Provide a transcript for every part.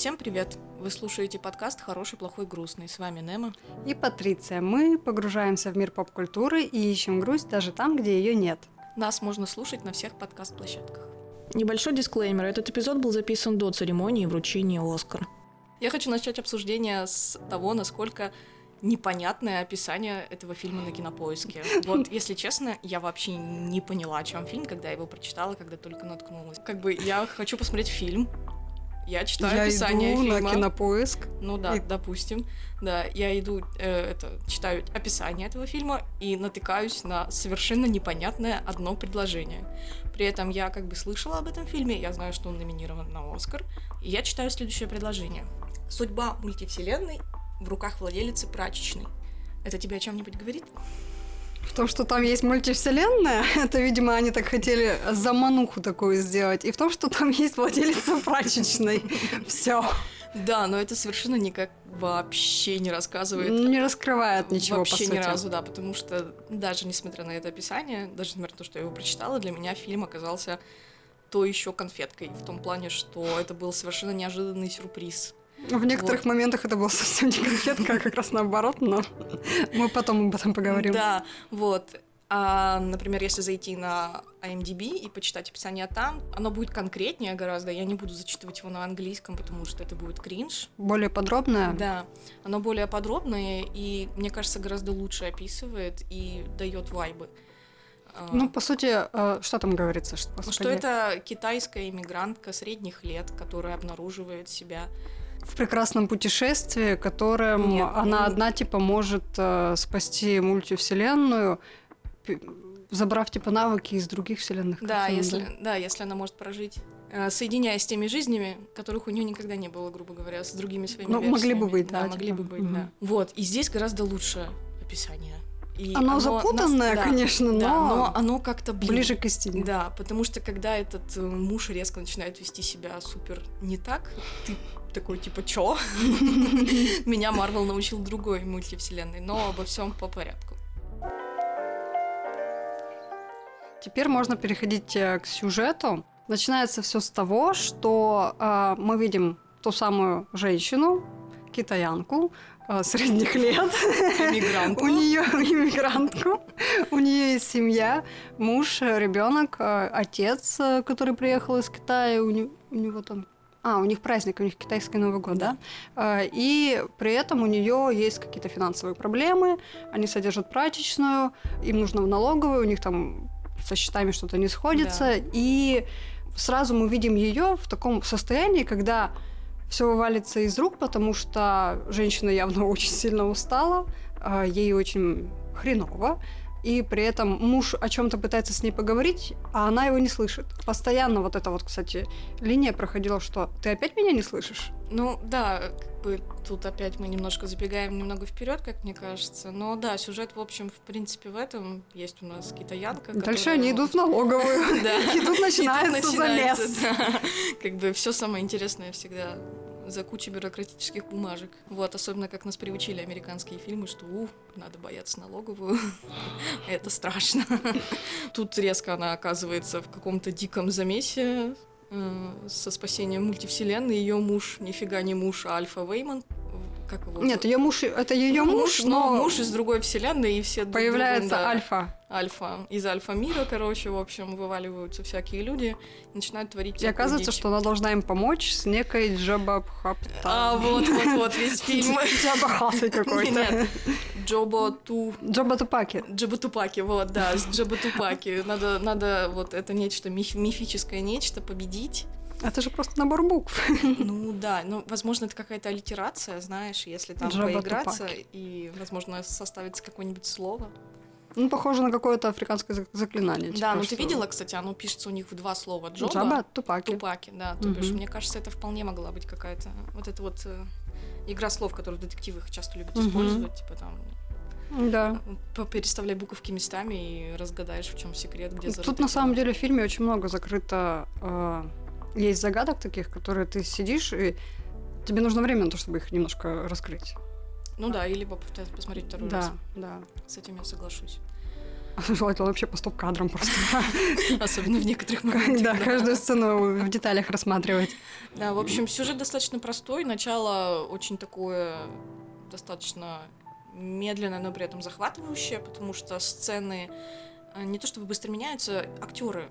Всем привет! Вы слушаете подкаст «Хороший, плохой, грустный». С вами Нема. И Патриция. Мы погружаемся в мир поп-культуры и ищем грусть даже там, где ее нет. Нас можно слушать на всех подкаст-площадках. Небольшой дисклеймер. Этот эпизод был записан до церемонии вручения «Оскар». Я хочу начать обсуждение с того, насколько непонятное описание этого фильма на кинопоиске. Вот, если честно, я вообще не поняла, о чем фильм, когда я его прочитала, когда только наткнулась. Как бы я хочу посмотреть фильм, я читаю я описание иду фильма. на кинопоиск. Ну да, И- допустим. Да, я иду, э, это, читаю описание этого фильма и натыкаюсь на совершенно непонятное одно предложение. При этом я как бы слышала об этом фильме, я знаю, что он номинирован на Оскар, и я читаю следующее предложение. Судьба мультивселенной в руках владелицы прачечной. Это тебе о чем-нибудь говорит? В том, что там есть мультивселенная, это, видимо, они так хотели замануху такую сделать. И в том, что там есть владелица прачечной. Все. Да, но это совершенно никак вообще не рассказывает Не раскрывает ничего, Вообще по сути. ни разу, да, потому что даже несмотря на это описание, даже несмотря на то, что я его прочитала, для меня фильм оказался то еще конфеткой, в том плане, что это был совершенно неожиданный сюрприз. В некоторых Вот. моментах это было совсем не конфетка, а как раз наоборот, но мы потом об этом поговорим. Да, вот. А, например, если зайти на IMDb и почитать описание там, оно будет конкретнее гораздо. Я не буду зачитывать его на английском, потому что это будет кринж. Более подробная. Да, оно более подробное и, мне кажется, гораздо лучше описывает и дает вайбы. А, Ну, по сути, э, что там говорится? Что, Ну, что господи, это китайская иммигрантка средних лет, которая обнаруживает себя. В прекрасном путешествии, которым Нет, она ну- одна типа может э, спасти мультивселенную, забрав типа навыки из других вселенных. Да, если, да, если она может прожить, э, соединяясь с теми жизнями, которых у нее никогда не было, грубо говоря, с другими своими Ну, могли бы версиями. быть, да, да, могли типа, бы быть, мгм. да. Вот, и здесь гораздо лучше описание. И Оно, запутанное, нас- да, конечно, да, но, но оно как-то блин, ближе к истине. Да, потому что когда этот э, муж резко начинает вести себя супер не так, ты такой типа чё? Меня Марвел научил другой мультивселенной, но обо всем по порядку. Теперь можно переходить э, к сюжету. Начинается все с того, что э, мы видим ту самую женщину, китаянку средних лет. Иммигрантку. У нее иммигрантку, у нее есть семья, муж, ребенок, отец, э, который приехал из Китая, у, не- у него там. А, у них праздник, у них китайский Новый год, да? Э, И при этом у нее есть какие-то финансовые проблемы, они содержат прачечную, им нужно в налоговую, у них там со счетами что-то не сходится, и сразу мы видим ее в таком состоянии, когда все вывалится из рук, потому что женщина явно очень сильно устала, а, ей очень хреново, и при этом муж о чем-то пытается с ней поговорить, а она его не слышит. Постоянно вот эта вот, кстати, линия проходила, что ты опять меня не слышишь? Ну да, как бы тут опять мы немножко забегаем немного вперед, как мне кажется. Но да, сюжет, в общем, в принципе, в этом есть у нас китаянка. Дальше которая- они идут в налоговую, и тут начинается замес. Как бы все самое интересное всегда за кучей бюрократических бумажек. Вот, особенно как нас приучили американские фильмы, что у, надо бояться налоговую. Это страшно. Тут резко она оказывается в каком-то диком замесе э, со спасением мультивселенной. Ее муж, нифига не муж, а Альфа Вейман. Как его? Нет, ее муж, это ее Ну, муж, но но муж из другой вселенной, и все появляется да, альфа. альфа. Из альфа-мира, короче, в общем, вываливаются всякие люди, начинают творить И оказывается, дичь. что она должна им помочь с некой Джаба Пхапта. А, вот, вот, вот, весь фильм. Джаба Хасы какой-то. Нет, Джоба Ту... Джаба Тупаки. Джаба Тупаки, вот, да, с Джаба Тупаки. Надо, надо вот это нечто, миф- мифическое нечто победить. Это же просто набор букв. Ну да, ну, возможно, это какая-то аллитерация, знаешь, если там Джаба поиграться, Тупаки. и, возможно, составится какое-нибудь слово. Ну, похоже на какое-то африканское зак- заклинание. да, типа, ну ты что видела, кстати, оно пишется у них в два слова. Джоба, Джаба Тупаки. Тупаки, да. То бишь, Мгм. мне кажется, это вполне могла быть какая-то вот эта вот э, игра слов, которую детективы их часто любят Мгм. использовать, типа там Да. по- переставляй буковки местами и разгадаешь, в чем секрет, где Тут на самом деле в фильме очень много закрыто. э, есть загадок таких, которые ты сидишь и тебе нужно время на то, чтобы их немножко раскрыть. Ну да, или попытаться посмотреть второй да, раз. да. С этим я соглашусь. Желательно вообще по стоп-кадрам просто. Особенно в некоторых моментах. Да, каждую сцену в деталях рассматривать. Да, в общем, сюжет достаточно простой. Начало очень такое достаточно медленное, но при этом захватывающее, потому что сцены э, не то чтобы быстро меняются, актеры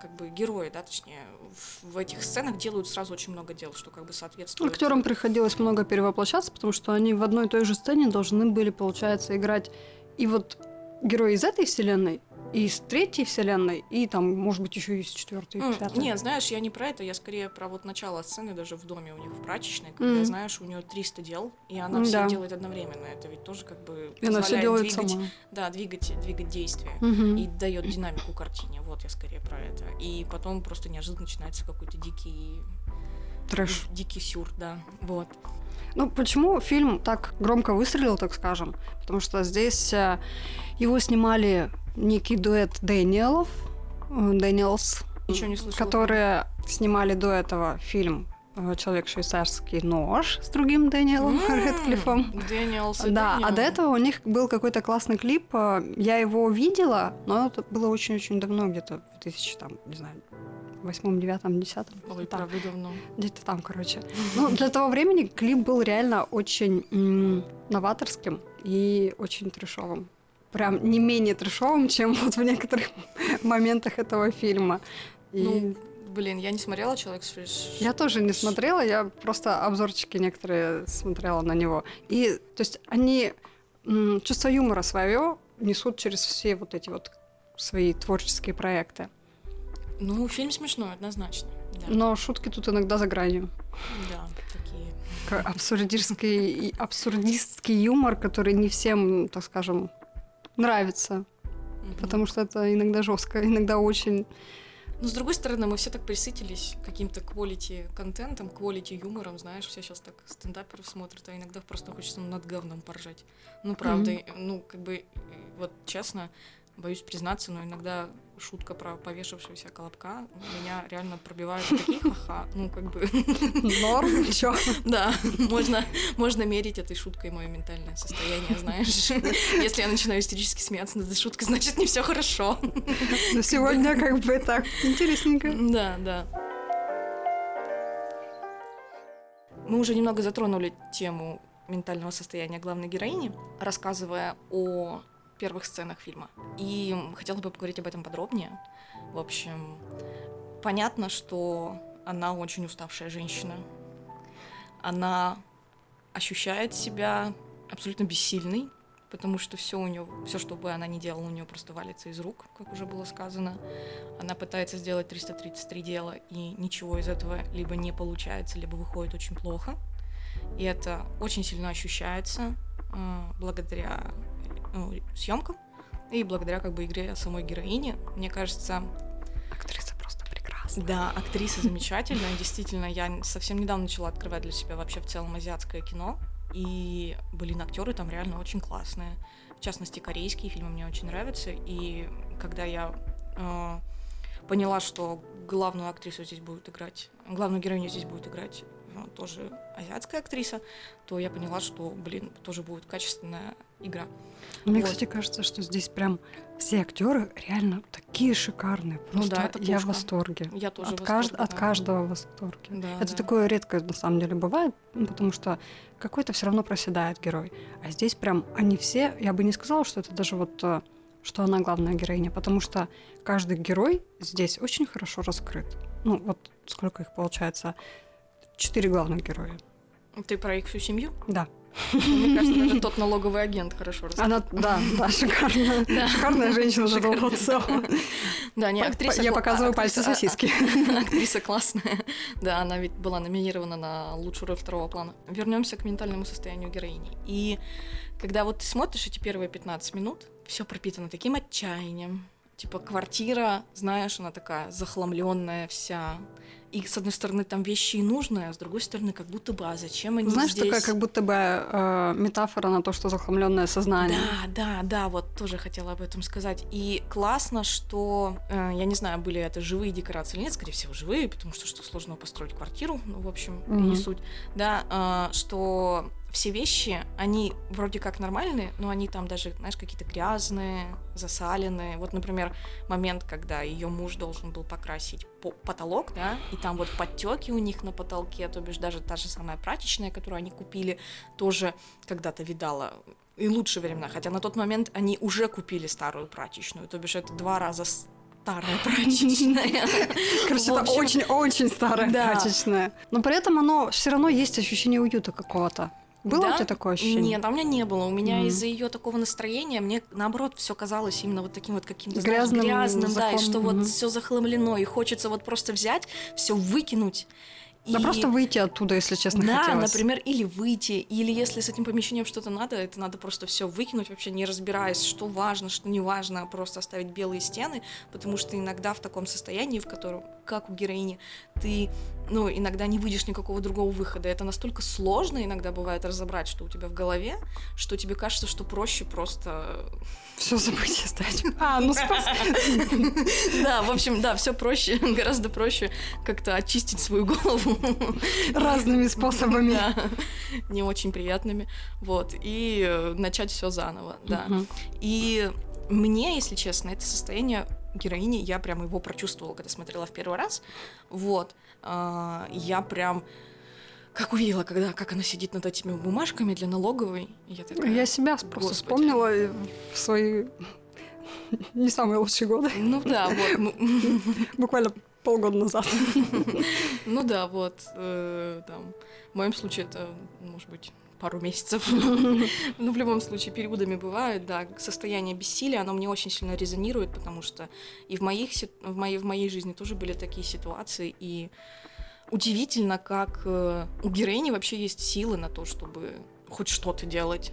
как бы герои, да, точнее, в, в этих сценах делают сразу очень много дел, что как бы соответствует. Актерам приходилось много перевоплощаться, потому что они в одной и той же сцене должны были, получается, играть и вот герои из этой вселенной, и из третьей вселенной, и там, может быть, еще и из четвертой, М, пятой. Не, знаешь, я не про это, я скорее про вот начало сцены даже в доме у них в прачечной, когда, Мгм. знаешь, у нее 300 дел, и она М, все да. делает одновременно. Это ведь тоже как бы И она все позволяет делает двигать, сама. да, двигать, двигать действия. Мгм. и дает динамику картине. Вот я скорее про это. И потом просто неожиданно начинается какой-то дикий Трэш. дикий сюр, да. Вот. Ну, почему фильм так громко выстрелил, так скажем? Потому что здесь э, его снимали некий дуэт Дэниелов, э, Дэниелс, которые снимали до этого фильм э, «Человек швейцарский нож» с другим Дэниелом М, Рэдклиффом. Дэниелс Да, а Дэниел. до этого у них был какой-то классный клип. э, Я его видела, но это было очень-очень давно, где-то в 2000, там, не знаю, восьмом, девятом, десятом. Ой, там, правда, давно. где-то там, короче. Ну, для того времени клип был реально очень м, новаторским и очень трешовым. Прям не менее трешовым, чем вот в некоторых моментах этого фильма. И Ну, блин, я не смотрела «Человек с фреш». я тоже не смотрела, я просто обзорчики некоторые смотрела на него. И, то есть, они чувство юмора свое несут через все вот эти вот свои творческие проекты. Ну, фильм смешной, однозначно. Да, Но шутки тут иногда за гранью. да такие. Абсурдистский, абсурдистский юмор, который не всем, так скажем, нравится. Мгм. Потому что это иногда жестко, иногда очень. Но с другой стороны, мы все так присытились каким-то quality контентом, quality юмором, знаешь, все сейчас так стендаперов смотрят, а иногда просто хочется над говном поржать. Ну, правда, и, ну, как бы, вот честно, боюсь признаться, но иногда шутка про повешавшегося колобка меня реально пробивает такие ха-ха, ну, как бы, Норм, чё? да, можно, можно мерить этой шуткой мое ментальное состояние, знаешь. Если я начинаю истерически смеяться над этой шуткой, значит, не все хорошо. Но сегодня как бы так интересненько. Да, да. Мы уже немного затронули тему ментального состояния главной героини, рассказывая о первых сценах фильма. И хотела бы поговорить об этом подробнее. В общем, понятно, что она очень уставшая женщина. Она ощущает себя абсолютно бессильной, потому что все у нее, все, что бы она ни делала, у нее просто валится из рук, как уже было сказано. Она пытается сделать 333 дела, и ничего из этого либо не получается, либо выходит очень плохо. И это очень сильно ощущается э, благодаря э, съемкам и благодаря как бы игре самой героини. Мне кажется, Актриса просто прекрасна. да, актриса замечательная. Действительно, я совсем недавно начала открывать для себя вообще в целом азиатское кино. И, блин, актеры там реально очень классные. В частности, корейские фильмы мне очень нравятся. И когда я э, поняла, что главную актрису здесь будет играть, главную героиню здесь будет играть э, тоже азиатская актриса, то я поняла, что, блин, тоже будет качественная игра. Мне, Вот. кстати, кажется, что здесь прям все актеры реально такие шикарные. Ну Просто да, это я в восторге. Я тоже от, в кажд- восторге, от да. каждого в восторге. Да, Это да. такое редко на самом деле бывает, ну, потому что какой-то все равно проседает герой. А здесь прям они все, я бы не сказала, что это даже вот э, что она главная героиня, потому что каждый герой здесь очень хорошо раскрыт. Ну, вот сколько их получается? Четыре главных героя. Ты про их всю семью? Да. Мне кажется, даже тот налоговый агент хорошо рассказал. Она, да, да, шикарная. Шикарная женщина за целом. Да, не, актриса... Я показываю пальцы сосиски. Актриса классная. Да, она ведь была номинирована на лучшую роль второго плана. Вернемся к ментальному состоянию героини. И когда вот ты смотришь эти первые 15 минут, все пропитано таким отчаянием. Типа квартира, знаешь, она такая захламленная вся. и с одной стороны там вещи и нужные, а с другой стороны как будто бы, а зачем они Знаешь, здесь? такая как будто бы э, метафора на то, что захламленное сознание. Да, да, да, вот тоже хотела об этом сказать. И классно, что, э, я не знаю, были это живые декорации или нет, скорее всего, живые, потому что что сложно построить квартиру, ну, в общем, Мгм. не суть, да, э, что все вещи, они вроде как нормальные, но они там даже, знаешь, какие-то грязные, засаленные. Вот, например, момент, когда ее муж должен был покрасить по- потолок, да, и там вот подтеки у них на потолке, то бишь даже та же самая прачечная, которую они купили, тоже когда-то видала и лучшие времена, хотя на тот момент они уже купили старую прачечную, то бишь это два раза старая прачечная. Короче, это очень-очень старое да. прачечное. Но при этом оно все равно есть ощущение уюта какого-то. Было Да? у тебя такое ощущение? Нет, а у меня не было. У меня Мгм. из-за ее такого настроения мне наоборот все казалось именно вот таким вот каким-то знаешь, Грязным, грязным, да, и что мгм. вот все захламлено, и хочется вот просто взять, все выкинуть. Да и- просто выйти оттуда, если честно, Да, хотелось. например, или выйти, или если с этим помещением что-то надо, это надо просто все выкинуть, вообще не разбираясь, что важно, что не важно, а просто оставить белые стены, потому что иногда в таком состоянии, в котором, как у героини, ты, ну, иногда не выйдешь никакого другого выхода. Это настолько сложно иногда бывает разобрать, что у тебя в голове, что тебе кажется, что проще просто... Все забыть и стать. А, ну спас. Да, в общем, да, все проще, гораздо проще как-то очистить свою голову. Разными способами. Да, не очень приятными. Вот. И э, начать все заново, да. И мне, если честно, это состояние героини, я прям его прочувствовала, когда смотрела в первый раз. Вот. А, Я прям как увидела, когда, как она сидит над этими бумажками для налоговой. Я такая, Я себя просто вспомнила э, в свои не самые лучшие годы. ну да, вот, Буквально полгода назад. ну да, вот, э, в моем случае это, может быть, пару месяцев. Ну, в любом случае, периодами бывает, да. Состояние бессилия, оно мне очень сильно резонирует, потому что и в, моих, в, моей, в моей жизни тоже были такие ситуации, и удивительно, как э, у героини вообще есть силы на то, чтобы хоть что-то делать.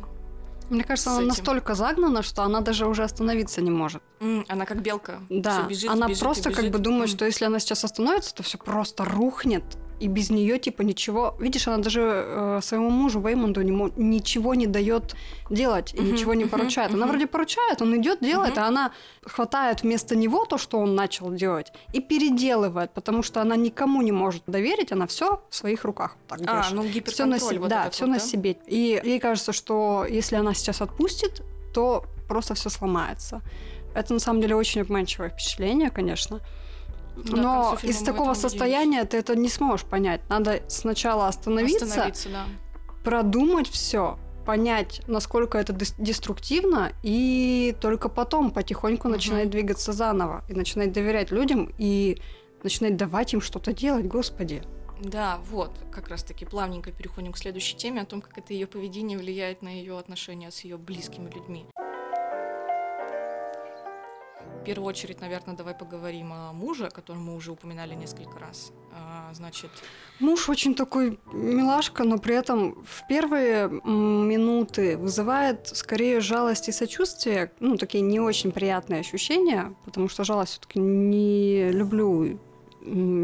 Мне кажется, она этим. настолько загнана, что она даже уже остановиться не может. Она как белка. Да, бежит, она бежит просто как бежит. бы думает, что если она сейчас остановится, то все просто рухнет, и без нее типа ничего. Видишь, она даже э, своему мужу Веймонду не ничего не дает делать и Мгм, ничего не поручает. Она мгм. вроде поручает, он идет, делает, а она хватает вместо него то, что он начал делать, и переделывает, потому что она никому не может доверить, она все в своих руках так А, ну все на себе, вот да, все вот, на да? себе. И ей кажется, что если она сейчас отпустит, то просто все сломается. Это на самом деле очень обманчивое впечатление, конечно. Да, Но из такого состояния ты это не сможешь понять. Надо сначала остановиться, Остановиться, да. продумать все, понять, насколько это дес- деструктивно, и только потом потихоньку Мгм. начинать двигаться заново и начинать доверять людям и начинать давать им что-то делать, господи. Да, вот, как раз-таки плавненько переходим к следующей теме о том, как это ее поведение влияет на ее отношения с ее близкими людьми. В первую очередь, наверное, давай поговорим о муже, о котором мы уже упоминали несколько раз. А, значит, Муж очень такой милашка, но при этом в первые минуты вызывает скорее жалость и сочувствие, ну, такие не очень приятные ощущения, потому что жалость все-таки не люблю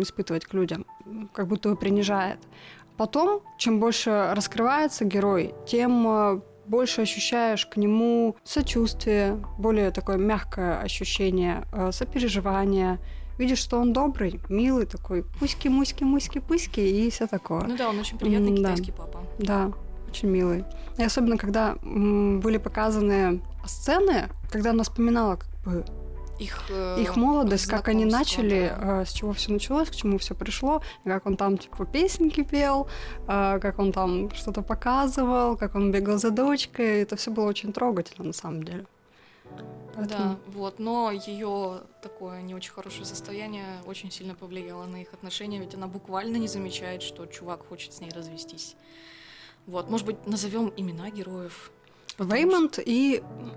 испытывать к людям, как будто принижает. Потом, чем больше раскрывается герой, тем э, больше ощущаешь к нему сочувствие, более такое мягкое ощущение э, сопереживания, видишь, что он добрый, милый такой, пуськи, муськи, муськи, пуськи и все такое. ну да, он очень приятный да. китайский папа. Да, очень милый. И особенно, когда м, были показаны сцены, когда она вспоминала как бы Их, э, их молодость, как они знакомство, начали, да. э, с чего все началось, к чему все пришло, как он там типа песенки пел, э, как он там что-то показывал, как он бегал за дочкой, это все было очень трогательно на самом деле. Да, Поэтому- вот, но ее такое не очень хорошее состояние очень сильно повлияло на их отношения, ведь она буквально не замечает, что чувак хочет с ней развестись. Вот, может быть, назовем имена героев. потому Веймонд и, что-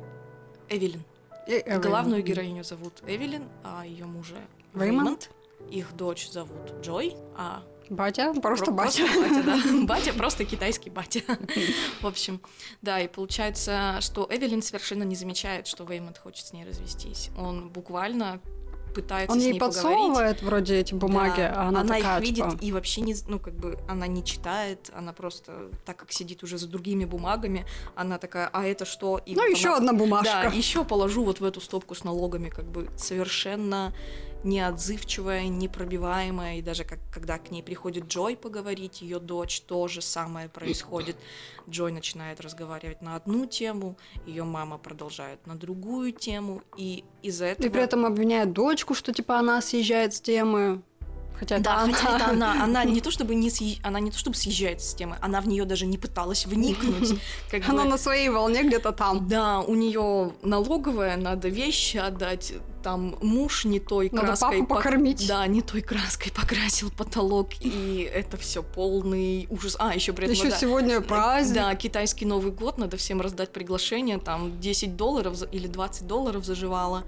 Эвелин. И Эвелин. Главную героиню зовут Эвелин, а ее мужа. Веймонд. Их дочь зовут Джой, а Батя, просто Про- батя. батя, да. Батя, просто китайский батя. В общем, да, и получается, что Эвелин совершенно не замечает, что Веймонд хочет с ней развестись. Он буквально пытается Он с ей ней поговорить. подсовывает вроде эти бумаги, Да, а она, такая, их видит типа, и вообще не, ну как бы она не читает, она просто так как сидит уже за другими бумагами, она такая, а это что? И ну вот еще она- одна Да, бумажка. еще положу вот в эту стопку с налогами, как бы совершенно неотзывчивая, непробиваемая, и даже как, когда к ней приходит Джой поговорить, ее дочь, то же самое происходит. Джой начинает разговаривать на одну тему, ее мама продолжает на другую тему, и из-за этого... И при этом обвиняет дочку, что типа она съезжает с темы. Хотя Да, она. хотя это она, она не то чтобы не съезж- она не то чтобы съезжает с темы, она в нее даже не пыталась вникнуть. Как Она бы- на своей волне где-то там. Да, у нее налоговая, надо вещи отдать, там муж не той Надо краской папу пок- покормить. Да, не той краской покрасил потолок, и это все полный ужас. А, еще при этом Еще да, сегодня праздник. Да, китайский Новый год, надо всем раздать приглашение, там 10 долларов или 20 долларов заживало,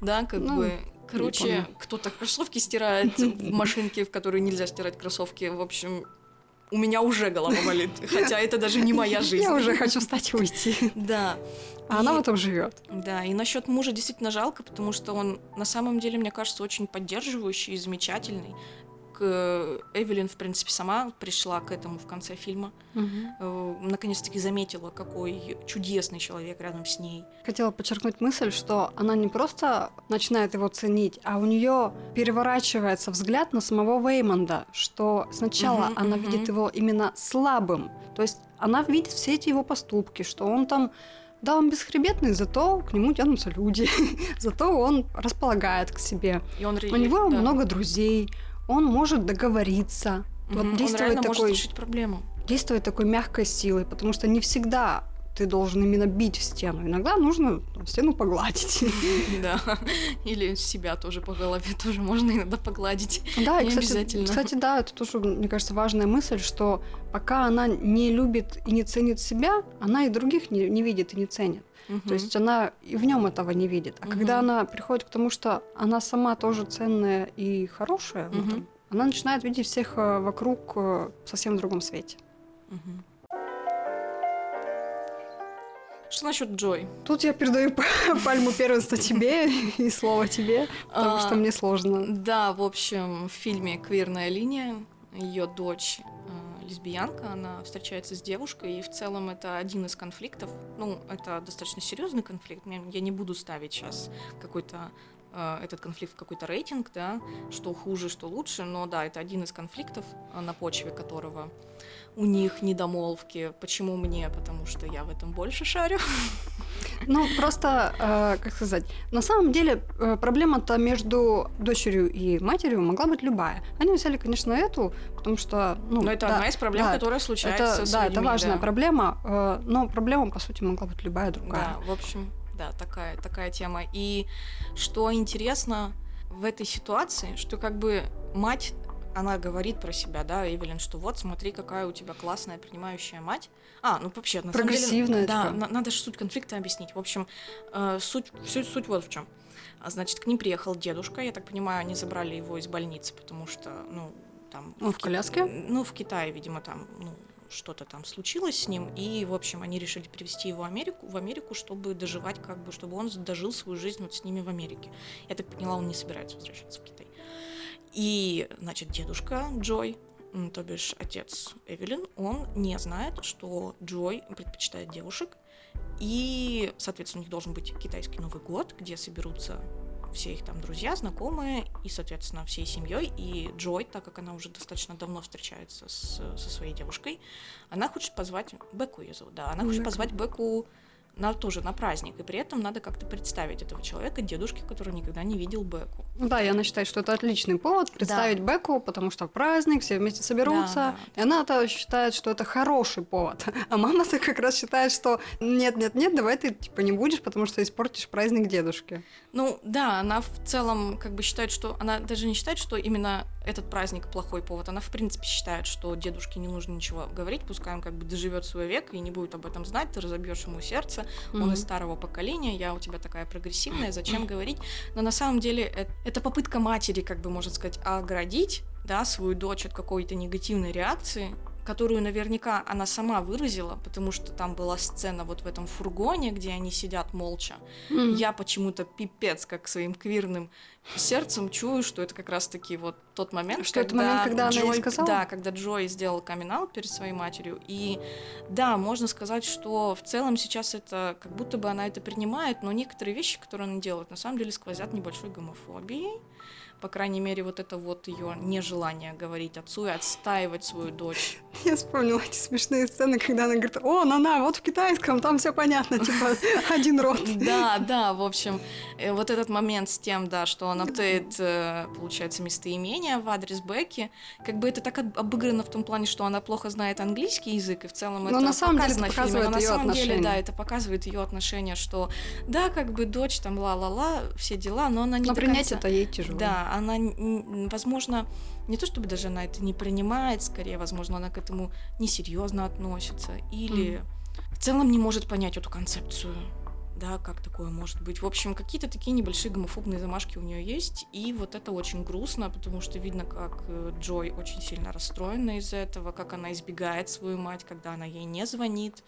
да, как Ну, бы... Короче, кто-то кроссовки стирает в машинке, в которой нельзя стирать кроссовки. В общем, у меня уже голова болит, хотя это даже не моя жизнь. Я уже хочу встать и уйти. Да. А она И- в этом живет. Да, и насчет мужа действительно жалко, потому что он на самом деле, мне кажется, очень поддерживающий и замечательный. К Эвелин, в принципе, сама пришла к этому в конце фильма. Э, Наконец-таки заметила, какой чудесный человек рядом с ней. Хотела подчеркнуть мысль, что она не просто начинает его ценить, а у нее переворачивается взгляд на самого Веймонда, что сначала Мгм, она мгм. видит его именно слабым. То есть она видит все эти его поступки, что он там да, он бесхребетный, зато к нему тянутся люди, зато он располагает к себе. И он У ре- него да. много друзей, он может договориться, Мгм, вот Он действовать реально такой может решить проблему. действовать такой мягкой силой, потому что не всегда ты должен именно бить в стену. Иногда нужно там, стену погладить. Да. Или себя тоже по голове тоже можно иногда погладить. Да, и, Не кстати, обязательно. кстати, да, это тоже, мне кажется, важная мысль, что пока она не любит и не ценит себя, она и других не, не видит и не ценит. То есть она и в нем этого не видит. А когда Мгм. она приходит к тому, что она сама тоже ценная и хорошая, в Мгм. этом, она начинает видеть всех э, вокруг э, совсем в другом свете. Мгм. Что насчет Джой? Тут я передаю пальму первенства тебе и слово тебе, потому А, что мне сложно. Да, в общем, в фильме «Квирная линия» ее дочь э, лесбиянка, она встречается с девушкой, и в целом это один из конфликтов. Ну, это достаточно серьезный конфликт. Я не буду ставить сейчас какой-то э, этот конфликт в какой-то рейтинг, да, что хуже, что лучше, но да, это один из конфликтов, э, на почве которого у них недомолвки. Почему мне? Потому что я в этом больше шарю. Ну, просто, э, как сказать, на самом деле э, проблема-то между дочерью и матерью могла быть любая. Они взяли, конечно, эту, потому что... Ну, Но это да, одна из проблем, да, которая случается это, с да, людьми, это важная да. проблема, э, но проблема, по сути, могла быть любая другая. Да, в общем, да, такая, такая тема. И что интересно в этой ситуации, что как бы мать, она говорит про себя, да, Эвелин, что вот, смотри, какая у тебя классная принимающая мать. А, ну вообще, на самом деле... Прогрессивная Да, на- надо же суть конфликта объяснить. В общем, э, суть, суть, суть вот в чем. Значит, к ним приехал дедушка, я так понимаю, они забрали его из больницы, потому что, ну, там... Он в Ки- коляске? Ну, в Китае, видимо, там, ну, что-то там случилось с ним, и, в общем, они решили привезти его в Америку, в Америку, чтобы доживать, как бы, чтобы он дожил свою жизнь вот с ними в Америке. Я так поняла, он не собирается возвращаться в Китай. И, значит, дедушка Джой, то бишь отец Эвелин, он не знает, что Джой предпочитает девушек, и, соответственно, у них должен быть китайский Новый год, где соберутся все их там друзья, знакомые, и, соответственно, всей семьей. И Джой, так как она уже достаточно давно встречается с, со своей девушкой, она хочет позвать Беку ее зовут, да, она хочет Беку. позвать Беку на, тоже на праздник. И при этом надо как-то представить этого человека, дедушки, который никогда не видел Беку. Да, и она считает, что это отличный повод представить Беку, потому что праздник, все вместе соберутся. Да, И она-то считает, что это хороший повод. А мама-то как раз считает, что нет-нет-нет, давай ты типа не будешь, потому что испортишь праздник дедушки. Ну да, она в целом как бы считает, что она даже не считает, что именно этот праздник плохой повод. Она в принципе считает, что дедушке не нужно ничего говорить, пускай он как бы доживет свой век и не будет об этом знать, ты разобьешь ему сердце, он Мгм. из старого поколения, я у тебя такая прогрессивная, зачем говорить? Но на самом деле э- это попытка матери, как бы можно сказать, оградить да, свою дочь от какой-то негативной реакции, которую наверняка она сама выразила, потому что там была сцена вот в этом фургоне, где они сидят молча. Мгм. Я почему-то пипец, как своим квирным сердцем чую, что это как раз-таки вот тот момент, Что это момент, когда она Джой, сказала? Да, когда Джой сделал камин перед своей матерью. И да, можно сказать, что в целом сейчас это как будто бы она это принимает, но некоторые вещи, которые она делает, на самом деле сквозят небольшой гомофобией. По крайней мере, вот это вот ее нежелание говорить отцу и отстаивать свою дочь. Я вспомнила эти смешные сцены, когда она говорит, о, на-на, вот в китайском, там все понятно, типа один род. Да, да, в общем, э, вот этот момент с тем, да, что он оптает, э, получается, местоимение в адрес Бекки, как бы это так об- обыграно в том плане, что она плохо знает английский язык, и в целом это на самом деле это показывает на самом деле, да, это показывает ее отношение, что да, как бы дочь там ла-ла-ла, все дела, но она не Но принять это ей тяжело. Да, она, возможно, не то чтобы даже она это не принимает, скорее, возможно, она к этому несерьезно относится или в целом не может понять эту концепцию. Да, как такое может быть. В общем, какие-то такие небольшие гомофобные замашки у нее есть, и вот это очень грустно, потому что видно, как э, Джой очень сильно расстроена из-за этого, как она избегает свою мать, когда она ей не звонит,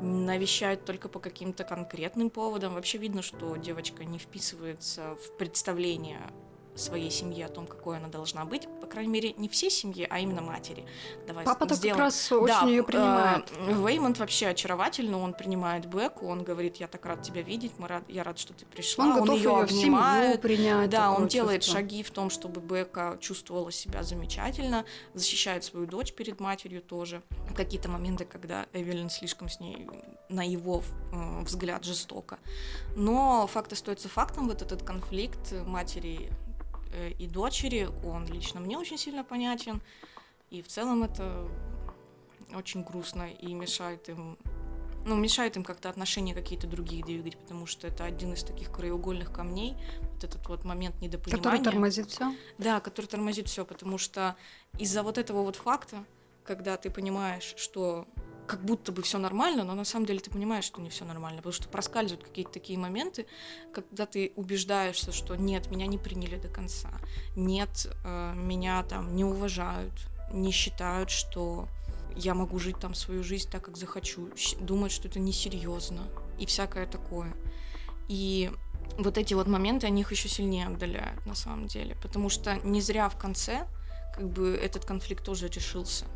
навещает только по каким-то конкретным поводам. Вообще видно, что девочка не вписывается в представление своей семьи о том, какой она должна быть. По крайней мере, не всей семьи, а именно матери. Давай Папа-то как сделаем- раз очень да, ее э, принимает. Веймонт вообще очаровательный, он принимает Беку, он говорит, я так рад тебя видеть, мы рад, я рад, что ты пришла. Он готов ее ее обнимает. принять. Да, он делает чувство. шаги в том, чтобы Бека чувствовала себя замечательно, защищает свою дочь перед матерью тоже. Какие-то моменты, когда Эвелин слишком с ней, на его э, взгляд, жестоко. Но факт остается фактом, вот этот конфликт матери э, и дочери, он лично мне очень сильно понятен. И в целом это очень грустно и мешает им ну, мешает им как-то отношения какие-то другие двигать, потому что это один из таких краеугольных камней, вот этот вот момент недопонимания. Который тормозит все. Да, который тормозит все, потому что из-за вот этого вот факта, когда ты понимаешь, что как будто бы все нормально, но на самом деле ты понимаешь, что не все нормально, потому что проскальзывают какие-то такие моменты, когда ты убеждаешься, что нет, меня не приняли до конца, нет, э, меня там не уважают, не считают, что я могу жить там свою жизнь так, как захочу, думают, что это несерьезно и всякое такое. И вот эти вот моменты, они их еще сильнее отдаляют на самом деле, потому что не зря в конце как бы этот конфликт тоже решился.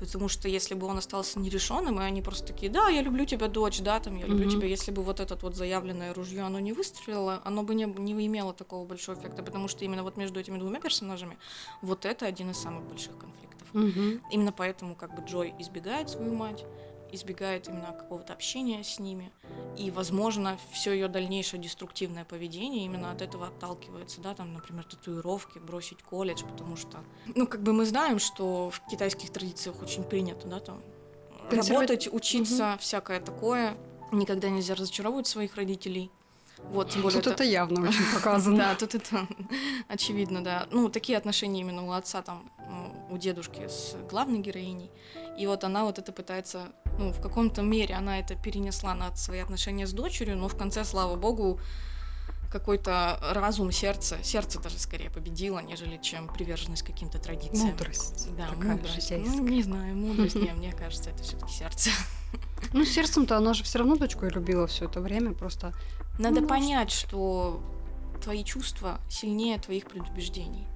Потому что если бы он остался нерешенным, и они просто такие, да, я люблю тебя, дочь, да, там, я люблю Мгм. тебя, если бы вот это вот заявленное ружье, оно не выстрелило, оно бы не, не имело такого большого эффекта, потому что именно вот между этими двумя персонажами вот это один из самых больших конфликтов. Мгм. Именно поэтому как бы Джой избегает свою мать, избегает именно какого-то общения с ними, и, возможно, все ее дальнейшее деструктивное поведение именно от этого отталкивается, да, там, например, татуировки, бросить колледж, потому что, ну, как бы мы знаем, что в китайских традициях очень принято, да, там, работать, учиться, всякое такое, никогда нельзя разочаровывать своих родителей, вот, тем более Тут это явно очень показано. да, тут это очевидно, да. Ну, такие отношения именно у отца там, ну, у дедушки с главной героиней. И вот она вот это пытается, ну, в каком-то мере она это перенесла на свои отношения с дочерью, но в конце, слава богу, какой-то разум, сердце, сердце даже скорее победило, нежели чем приверженность каким-то традициям. Мудрость. Да, такая мудрость. Ну, не знаю, мудрость, не, мне кажется, это все-таки сердце. Ну, сердцем-то она же все равно дочку любила все это время, просто Надо может. понять, что твои чувства сильнее твоих предубеждений.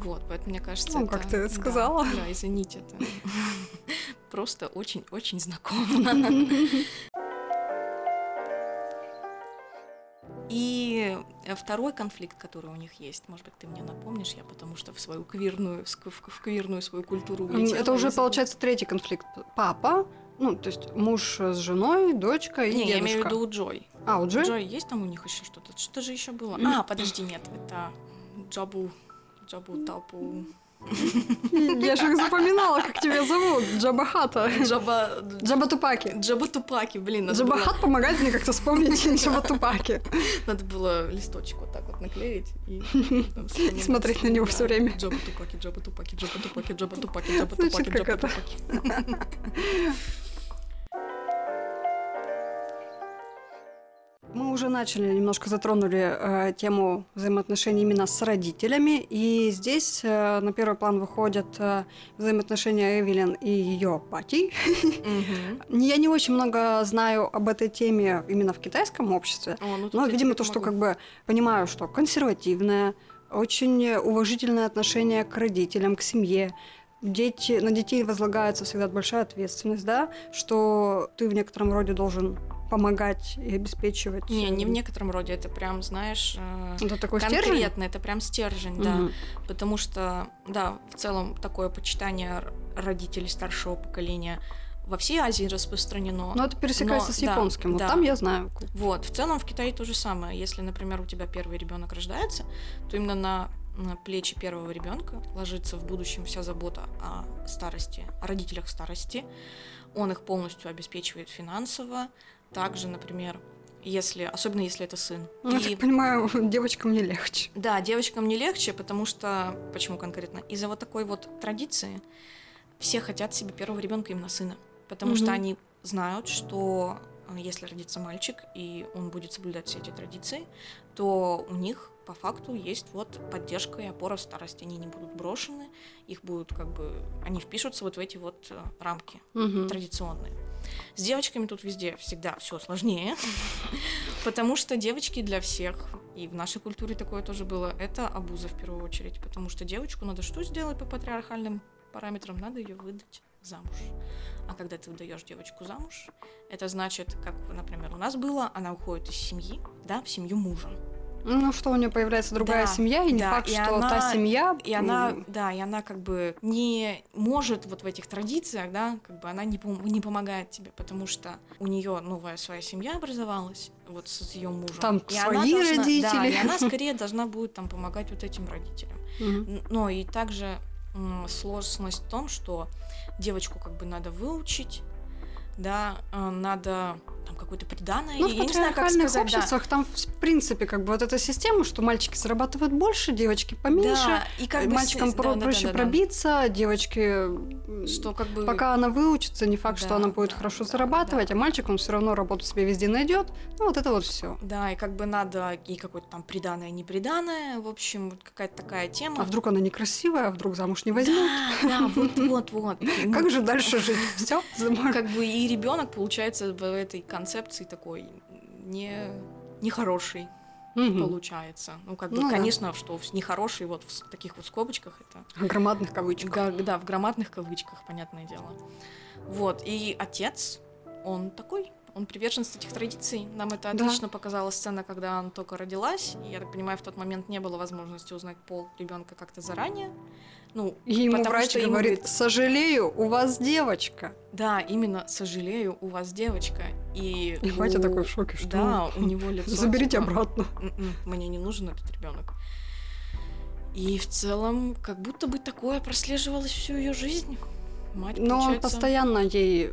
Вот, поэтому мне кажется, Ну, это... как ты да, сказала. Да, извините, это просто очень-очень знакомо. И э, второй конфликт, который у них есть, может быть, ты мне напомнишь, я потому что в свою квирную, в квирную свою культуру улетела. Это уже получается третий конфликт. Папа, ну, то есть муж с женой, дочка и Не, я дедушка. имею в виду у Джой. А, у Джой? Джой, есть там у них еще что-то? Что же еще было? А, подожди, нет, это Джабу, Джабу Тапу, Я же запоминала, как тебя зовут. Джабахата. Джаба... Джаба Тупаки. Джаба Тупаки, блин, надо было, Джабахат помогает мне как-то вспомнить Джаба Тупаки. надо было листочек вот так вот наклеить и вспоминать. смотреть на него всё время. Джаба Тупаки, Джаба Тупаки, Джаба Тупаки, Джаба Тупаки, Джаба Звучит Тупаки, как Джаба это. Тупаки. Мы уже начали, немножко затронули э, тему взаимоотношений именно с родителями, и здесь э, на первый план выходят э, взаимоотношения Эвелин и ее пати. Я не очень много знаю об этой теме именно в китайском обществе, О, ну но, видимо, то, что помогу. как бы понимаю, что консервативное, очень уважительное отношение к родителям, к семье. Дети, на детей возлагается всегда большая ответственность, да, что ты в некотором роде должен помогать и обеспечивать. Не, не в э, некотором роде, это прям, знаешь, э, Это такой стержень? конкретно, это прям стержень, да. Мгм. Потому что, да, в целом такое почитание родителей старшего поколения во всей Азии распространено. Но это пересекается Но, с да, японским. Вот да. там я знаю. Вот, в целом в Китае то же самое. Если, например, у тебя первый ребенок рождается, то именно на, на плечи первого ребенка ложится в будущем вся забота о старости, о родителях старости. Он их полностью обеспечивает финансово. Также, например, если, особенно если это сын. Ну, Я И- так понимаю, девочкам не легче. да, девочкам не легче, потому что, почему конкретно? Из-за вот такой вот традиции все хотят себе первого ребенка именно сына, потому что Мгм. они знают, что э, если родится мальчик и он будет соблюдать все эти традиции, то у них по факту есть вот поддержка и опора в старости. Они не будут брошены, их будут как бы, они впишутся вот в эти вот э, рамки Мгм. традиционные. С девочками тут везде всегда все сложнее, потому что девочки для всех, и в нашей культуре такое тоже было, это обуза в первую очередь, потому что девочку надо что сделать по патриархальным параметрам? Надо ее выдать замуж. А когда ты выдаешь девочку замуж, это значит, как, например, у нас было, она уходит из семьи, да, в семью мужа. Ну что, у нее появляется другая Да, семья, и не да, факт, и что она- та семья... И она, да, и она как бы не может вот в этих традициях, да, как бы она не, пом- не помогает тебе, потому что у нее новая своя семья образовалась, вот с, ее мужем. Там и свои должна- Да, родители. и она скорее должна будет там помогать вот этим родителям. Н- Но и также м, сложность в том, что девочку как бы надо выучить, да, э, надо там какое-то приданное, Ну, я, в я не знаю, как сказать, да. обществах там, в принципе, как бы вот эта система, что мальчики зарабатывают больше, девочки поменьше, Да, и как бы с- мальчикам да, про- да, да, проще да, да. пробиться, девочки... м, Что как бы... Пока она выучится, не факт, что Да, она будет да, хорошо да, зарабатывать, а мальчик, он все равно работу себе везде найдет. Ну, вот это вот все. Да, и как бы надо и какое-то там приданное, неприданное, в общем, вот какая-то такая тема. А вдруг она некрасивая, а вдруг замуж не возьмут? Да, да, вот, вот, вот. Как же дальше жить? Все, Как бы и ребенок получается в этой концепции такой не нехороший получается. Ну, как бы, Ну да. конечно, что в- нехороший вот в таких вот скобочках это В громадных кавычках. Га- да, в громадных кавычках, понятное дело. Вот, и отец, он такой, он приверженец этих традиций. Нам это Да. отлично показала сцена, когда она только родилась. И, я так понимаю, в тот момент не было возможности узнать пол ребенка как-то заранее. Ну, И ему врач что ему говорит, говорит, сожалею, у вас девочка. да, именно, сожалею, у вас девочка. И, И батя у- такой в шоке, что Да, у него лицо... заберите типа, обратно. «М-м, Мне не нужен этот ребенок. И в целом, как будто бы такое прослеживалось всю ее жизнь. Мать, Но он постоянно ей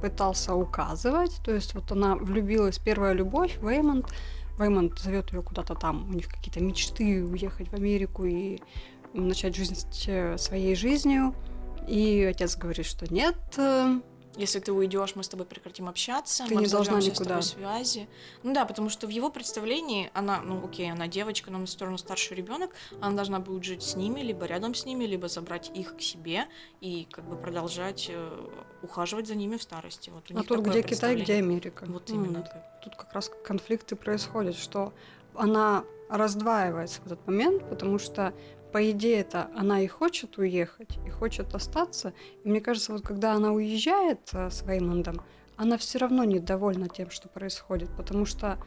пытался указывать. То есть вот она влюбилась, первая любовь, Веймонд. Веймонд зовет ее куда-то там, у них какие-то мечты уехать в Америку и начать жизнь э, своей жизнью. И отец говорит, что нет, э, Если ты уйдешь, мы с тобой прекратим общаться, Ты мы не должна разорвёмся с никуда. тобой связи. Ну да, потому что в его представлении она, ну окей, она девочка, но на сторону старший ребенок, она должна будет жить с ними, либо рядом с ними, либо забрать их к себе и как бы продолжать э, ухаживать за ними в старости. Вот а тут где Китай, где. Америка. Вот именно. вот Тут как раз конфликты происходят, что она раздваивается в этот момент, потому что по идее это она и хочет уехать, и хочет остаться. И мне кажется, вот когда она уезжает э, с Веймондом, она все равно недовольна тем, что происходит, потому что,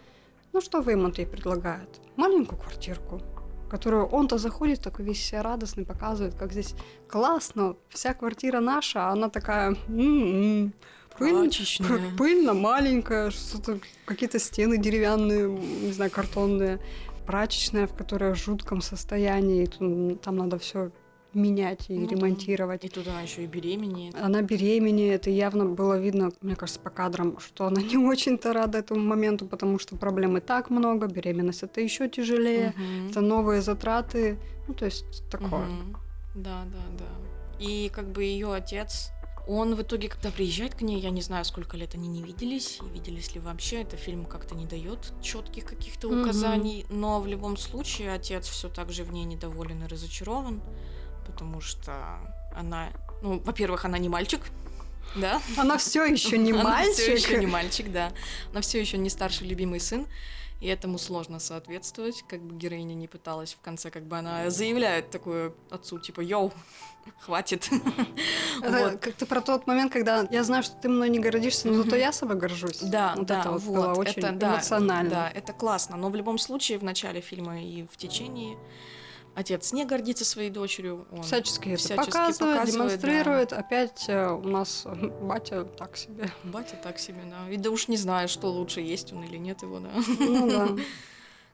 ну что Веймонд ей предлагает? Маленькую квартирку, которую он-то заходит такой весь радостный, показывает, как здесь классно, вся квартира наша, а она такая... «М-м, пыль- Пыльно, маленькая, что-то, какие-то стены деревянные, не знаю, картонные, прачечная, в которой в жутком состоянии, тут там надо все менять и Ну да. ремонтировать. И тут она еще и беременеет. Она беременеет, и явно было видно, мне кажется, по кадрам, что она не очень-то рада этому моменту, потому что проблем и так много, беременность это еще тяжелее, Мгм. это новые затраты, ну то есть такое. Мгм. Да, да, да. И как бы ее отец, Он в итоге, когда приезжает к ней, я не знаю, сколько лет они не виделись, и виделись ли вообще, это фильм как-то не дает четких каких-то указаний, но в любом случае отец все так же в ней недоволен и разочарован, потому что она, ну, во-первых, она не мальчик, да, Она все еще не Она всё мальчик. еще не мальчик, да. Она все еще не старший любимый сын. И этому сложно соответствовать, как бы героиня не пыталась в конце, как бы она заявляет такое отцу, типа, йоу, хватит. Это Вот. как ты про тот момент, когда я знаю, что ты мной не гордишься, но зато я собой горжусь. Да, вот да, это вот, вот, было очень это, да, эмоционально. Да, это классно, но в любом случае в начале фильма и в течение отец не гордится своей дочерью. Он Всячески это всячески показывает, показывает, демонстрирует. Опять э, у нас батя так себе. Батя так себе, да. И да уж не знаю, что лучше, есть он или нет его, да. Ну да.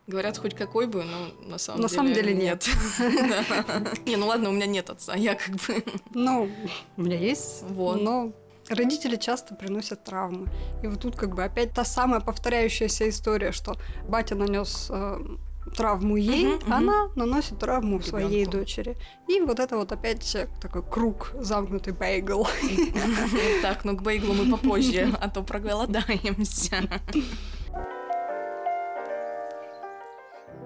Говорят, хоть какой бы, но на самом На деле самом деле нет. Не, ну ладно, у меня нет отца, я как бы... Ну, у меня есть, Вот. но родители часто приносят травмы. И вот тут как бы опять та самая повторяющаяся история, что батя нанес травму ей, она наносит травму своей дочери. И вот это вот опять э, такой круг, замкнутый бейгл. Так, ну к бейглу мы попозже, а то проголодаемся.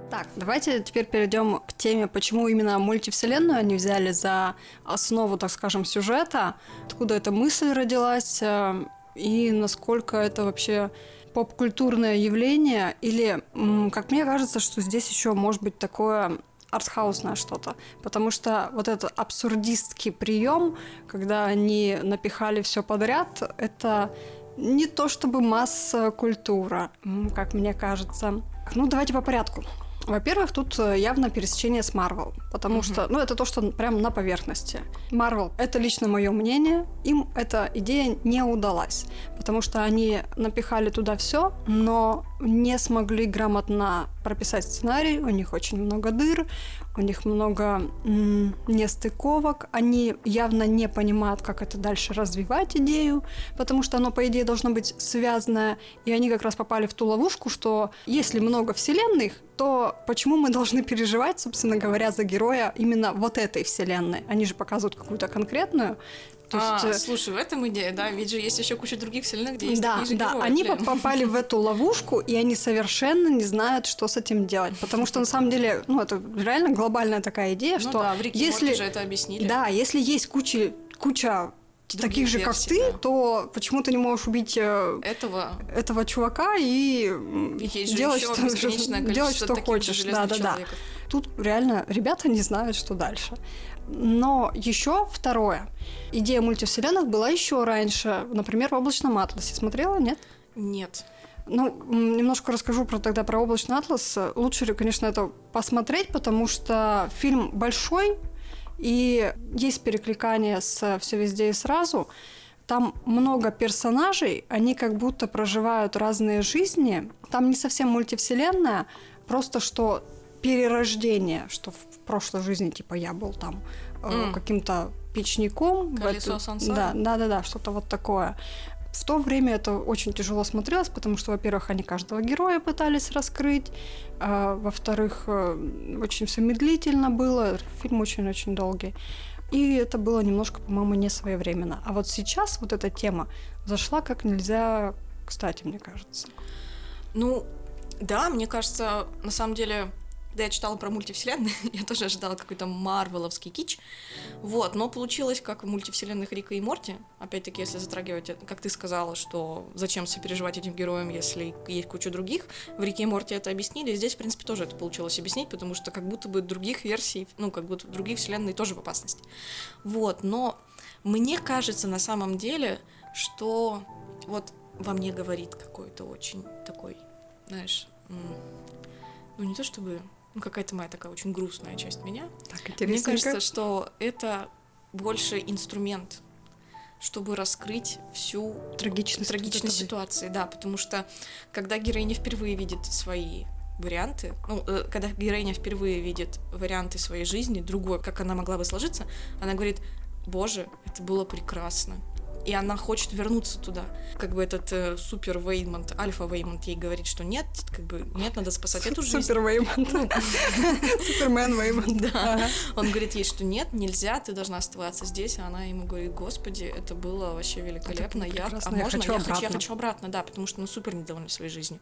Так, давайте теперь перейдем к теме, почему именно мультивселенную они взяли за основу, так скажем, сюжета, откуда эта мысль родилась э, и насколько это вообще поп-культурное явление, или, как мне кажется, что здесь еще может быть такое артхаусное что-то, потому что вот этот абсурдистский прием, когда они напихали все подряд, это не то чтобы масса культура, как мне кажется. Ну, давайте по порядку. Во-первых, тут э, явно пересечение с Марвел, потому Мгм. что, ну, это то, что прям на поверхности. Марвел, это лично мое мнение, им эта идея не удалась, потому что они напихали туда все, но не смогли грамотно прописать сценарий, у них очень много дыр, у них много нестыковок, они явно не понимают, как это дальше развивать идею, потому что оно, по идее, должно быть связанное, и они как раз попали в ту ловушку, что если много вселенных, то почему мы должны переживать, собственно говоря, за героя именно вот этой вселенной? Они же показывают какую-то конкретную. То А, есть, э, слушай, в этом идея, да, ведь же есть еще куча других вселенных, где есть да, такие же да, герои, они блин. поп- попали в эту ловушку, и они совершенно не знают, что с этим делать. Потому что на самом деле, ну, это реально глобальная такая идея, Ну что да, в Рике и если, же это объяснили. да, если есть куча, куча Других таких же, как версий, ты, да. то почему ты не можешь убить э, Этого этого чувака и же делать, что, делать, что хочешь. Да, да, да. Тут реально ребята не знают, что дальше. Но еще второе. Идея мультивселенных была еще раньше. Например, в облачном атласе. Смотрела, нет? Нет. Ну, немножко расскажу про тогда про облачный атлас. Лучше, конечно, это посмотреть, потому что фильм большой, и есть перекликание с все везде и сразу. Там много персонажей, они как будто проживают разные жизни. Там не совсем мультивселенная, просто что перерождение, что в прошлой жизни, типа, я был там э, М. каким-то печником. Колесо эту- сансары? Да, да, да, да, что-то вот такое. В то время это очень тяжело смотрелось, потому что, во-первых, они каждого героя пытались раскрыть, а, во-вторых, э, очень все медлительно было, фильм очень-очень долгий. И это было немножко, по-моему, не своевременно. А вот сейчас вот эта тема зашла как нельзя кстати, мне кажется. Ну, да, мне кажется, на самом деле, когда я читала про мультивселенные, я тоже ожидала какой-то марвеловский кич. Вот, но получилось, как в мультивселенных Рика и Морти. Опять-таки, если затрагивать, это, как ты сказала, что зачем сопереживать этим героям, если есть куча других. В Рике и Морти это объяснили, здесь, в принципе, тоже это получилось объяснить, потому что как будто бы других версий, ну, как будто других вселенной тоже в опасности. Вот, но мне кажется на самом деле, что вот во мне говорит какой-то очень такой, знаешь, ну не то чтобы, ну какая-то моя такая очень грустная часть меня. Так, Мне кажется, что это больше инструмент, чтобы раскрыть всю трагичность, трагичность ситуации, да, потому что когда героиня впервые видит свои варианты, ну, э, когда героиня впервые видит варианты своей жизни, другой, как она могла бы сложиться, она говорит, боже, это было прекрасно. И она хочет вернуться туда. Как бы этот э, супер Веймонт, альфа Веймонт ей говорит, что нет, как бы нет, надо спасать эту жизнь. Супер Веймонт. Супермен Веймонт. Да. Он говорит ей, что нет, нельзя, ты должна оставаться здесь, а она ему говорит, господи, это было вообще великолепно, я, а можно, я, хочу, я обратно». хочу обратно, да, потому что ну супер недовольна своей жизнью.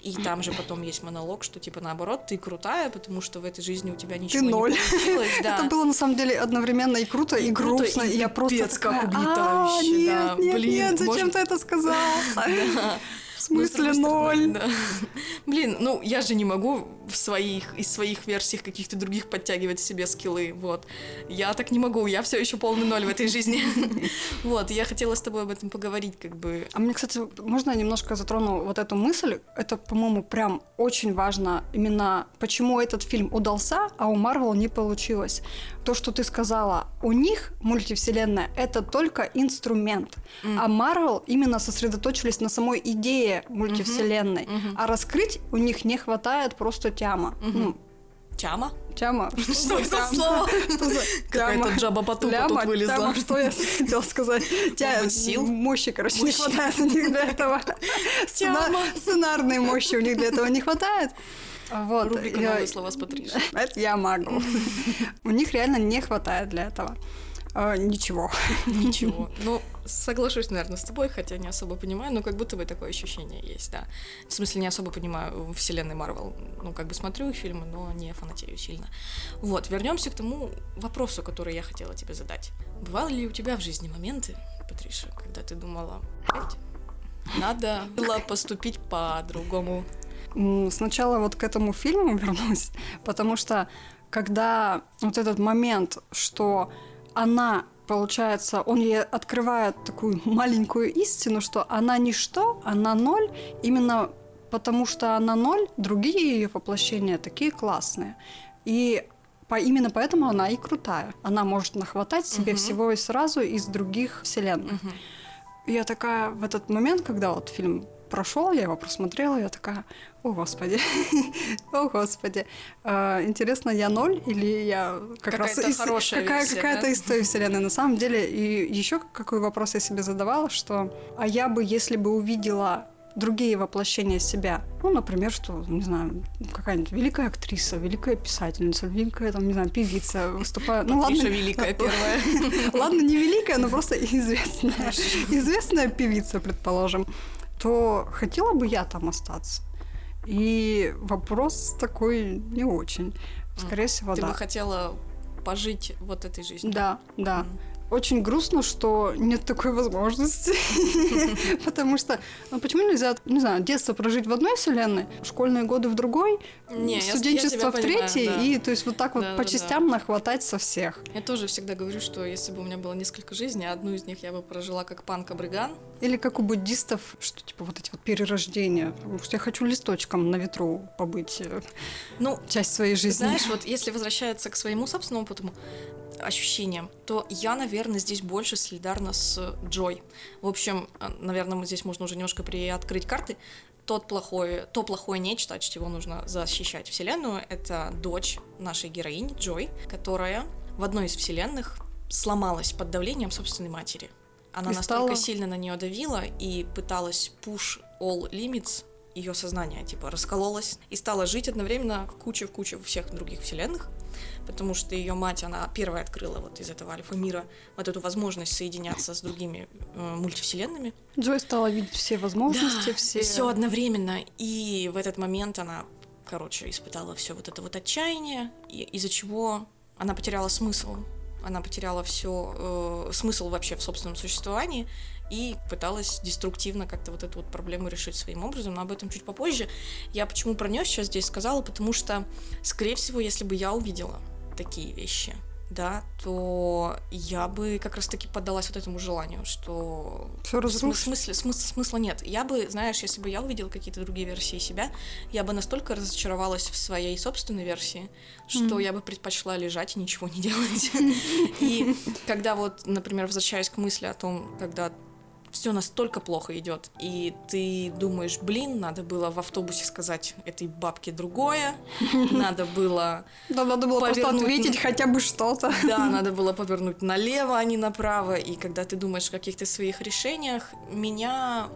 И там же потом есть монолог, что типа наоборот, ты крутая, потому что в этой жизни у тебя ничего не ноль. получилось, да. Это было на самом деле одновременно и круто, и, грустно. и И я просто такая, «А, Нет, нет, блин, нет, зачем может- ты это сказал? Да. В смысле ноль? да. Блин, ну я же не могу в своих, из своих версий каких-то других подтягивать себе скиллы, вот. Я так не могу, я все еще полный ноль в этой жизни. Вот, я хотела с тобой об этом поговорить, как бы. А мне, кстати, можно я немножко затрону вот эту мысль? Это, по-моему, прям очень важно именно, почему этот фильм удался, а у Марвел не получилось. То, что ты сказала, у них мультивселенная — это только инструмент, а Марвел именно сосредоточились на самой идее мультивселенной, а раскрыть у них не хватает просто тяма. Ну, Тяма? тяма. Что за Тяма? слово? Что Какая-то? Джаба Ляма, тут вылезла. тяма, что я хотела сказать? Тя- сил? Мощи, короче, не хватает у них для этого. Сценарной мощи у них для этого не хватает. Вот. Рубрика «Новые слова с Патришей». Это я могу. У них реально не хватает для этого. А, Ничего. Ничего. Ну, соглашусь, наверное, с тобой, хотя не особо понимаю, но как будто бы такое ощущение есть, да. В смысле, не особо понимаю вселенной Марвел. Ну, как бы смотрю фильмы, но не фанатею сильно. Вот, вернемся к тому вопросу, который я хотела тебе задать. Бывали ли у тебя в жизни моменты, Патриша, когда ты думала, «Блядь, надо было поступить по-другому? Сначала вот к этому фильму вернусь, потому что когда вот этот момент, что она, получается, он ей открывает такую маленькую истину, что она ничто, она ноль, именно потому что она ноль, другие ее воплощения такие классные. И по, именно поэтому она и крутая. Она может нахватать себе Мгм. всего и сразу из других вселенных. И Я такая в этот момент, когда вот фильм прошел, я его просмотрела, я такая, о господи, о господи, А, интересно, я ноль или я как раз Какая-то из- хорошая какая, версия, какая-то да? из той вселенной на самом деле. И еще какой вопрос я себе задавала, что, а я бы, если бы увидела другие воплощения себя, ну, например, что, не знаю, какая-нибудь великая актриса, великая писательница, великая, там, не знаю, певица выступает. Ну, ладно, великая первая. Ладно, не великая, но просто известная. Известная певица, предположим. То хотела бы я там остаться. И вопрос такой не очень. Скорее всего, Ты да. бы хотела пожить вот этой жизнью? Да, да. Мгм. Очень грустно, что нет такой возможности. Потому что, ну почему нельзя, не знаю, детство прожить в одной вселенной, школьные годы в другой, Не, я- я студенчество в понимаю, третьей, да. и то есть вот так вот по частям нахватать со всех. Я тоже всегда говорю, что если бы у меня было несколько жизней, одну из них я бы прожила как панк-абриган. Или как у буддистов, что типа вот эти вот перерождения. Потому что я хочу листочком на ветру побыть э, Ну, часть своей жизни. знаешь, вот если возвращаться к своему собственному опыту, ощущениям, то я, наверное, здесь больше солидарна с Джой. В общем, наверное, здесь можно уже немножко приоткрыть карты. Тот плохой, то плохое нечто, от чего нужно защищать Вселенную, это дочь нашей героини Джой, которая в одной из вселенных сломалась под давлением собственной матери. Она И настолько стала- сильно на нее давила и пыталась push all limits ее сознание, типа, раскололось и стала жить одновременно в куче в куче всех других вселенных, потому что ее мать, она первая открыла вот из этого альфа-мира вот эту возможность соединяться с другими э, мультивселенными. Джой стала видеть все возможности, все... Все одновременно. И в этот момент она, короче, испытала все вот это вот отчаяние, и- из-за чего она потеряла смысл. Она потеряла все смысл вообще в собственном существовании и пыталась деструктивно как-то вот эту вот проблему решить своим образом, но об этом чуть попозже. Я почему про нее сейчас здесь сказала, потому что, скорее всего, если бы я увидела такие вещи, да, то я бы как раз-таки поддалась вот этому желанию, что Всё в разрушить. смысле, смысла, смысла нет. Я бы, знаешь, если бы я увидела какие-то другие версии себя, я бы настолько разочаровалась в своей собственной версии, что я бы предпочла лежать и ничего не делать. И когда вот, например, возвращаясь к мысли о том, когда все настолько плохо идет, и ты думаешь, блин, надо было в автобусе сказать этой бабке другое, надо было... Да, надо было просто ответить хотя бы что-то. Да, надо было повернуть налево, а не направо. И когда ты думаешь о каких-то своих решениях, меня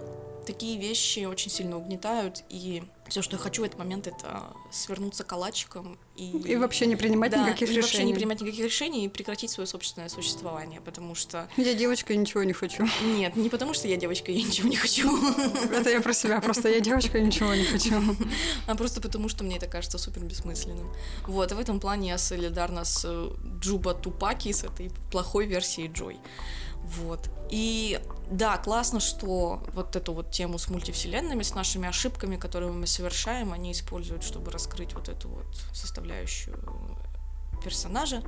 такие вещи очень сильно угнетают. И все, что я хочу в этот момент, это свернуться калачиком и... И вообще не принимать да, никаких и вообще не решений. принимать никаких решений и прекратить свое собственное существование, потому что... Я девочка и ничего не хочу. Нет, не потому что я девочка, я ничего не хочу, Это я про себя, просто я девочка и ничего не хочу. а просто потому что мне это кажется супер бессмысленным. Вот, и в этом плане я солидарна с э, Джуба Тупаки, с этой плохой версией Джой. Вот. И да, классно, что вот эту вот тему с мультивселенными, с нашими ошибками, которые мы совершаем, они используют, чтобы раскрыть вот эту вот составляющую персонажа.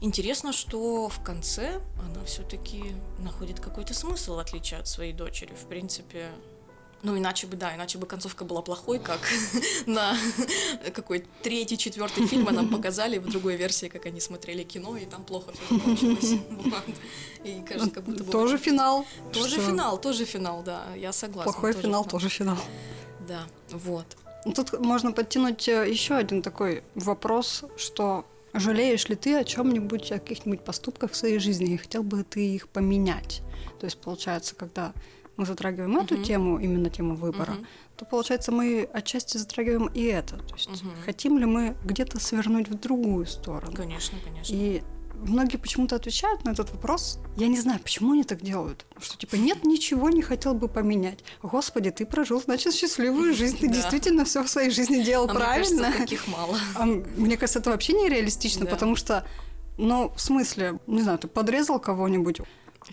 Интересно, что в конце она все-таки находит какой-то смысл, в отличие от своей дочери. В принципе, ну, иначе бы, да, иначе бы концовка была плохой, как на какой третий, четвертый фильм нам показали в другой версии, как они смотрели кино, и там плохо все закончилось. И кажется, как будто бы... Тоже финал. Тоже финал, тоже финал, да, я согласна. Плохой финал, тоже финал. Да, вот. Ну, Тут можно подтянуть э, еще один такой вопрос, что жалеешь ли ты о чем-нибудь, о каких-нибудь поступках в своей жизни, и хотел бы ты их поменять? То есть, получается, когда мы затрагиваем эту Мгм. тему, именно тему выбора, Мгм. то, получается, мы отчасти затрагиваем и это. То есть, Мгм. хотим ли мы где-то свернуть в другую сторону? Конечно, конечно. И многие почему-то отвечают на этот вопрос. Я не знаю, почему они так делают. Что типа нет, ничего не хотел бы поменять. Господи, ты прожил, значит, счастливую жизнь. Ты Да. действительно все в своей жизни делал А мне правильно. кажется, таких мало. А мне кажется, это вообще нереалистично, Да. потому что, ну, в смысле, не знаю, ты подрезал кого-нибудь,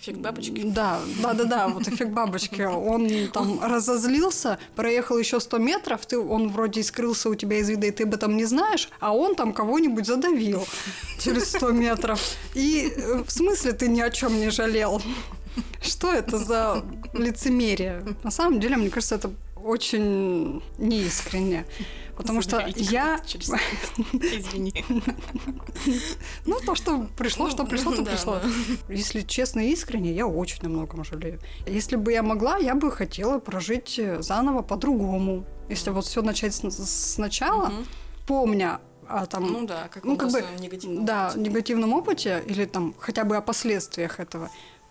Эффект бабочки. да, да, да, да, вот эффект бабочки. Он там разозлился, проехал еще 100 метров, ты, он вроде скрылся у тебя из вида, и ты об этом не знаешь, а он там кого-нибудь задавил через 100 метров. И э, в смысле ты ни о чем не жалел? Что это за лицемерие? На самом деле, мне кажется, это очень неискренне. Потому что я... через. Извини. Ну, то, что пришло, что пришло, то пришло. Если честно и искренне, я очень о многом жалею. Если бы я могла, я бы хотела прожить э, заново по-другому. Если вот все начать сначала, помня о там, Ну да, как ну, как бы, негативном да, опыте. негативном опыте или там хотя бы о последствиях этого,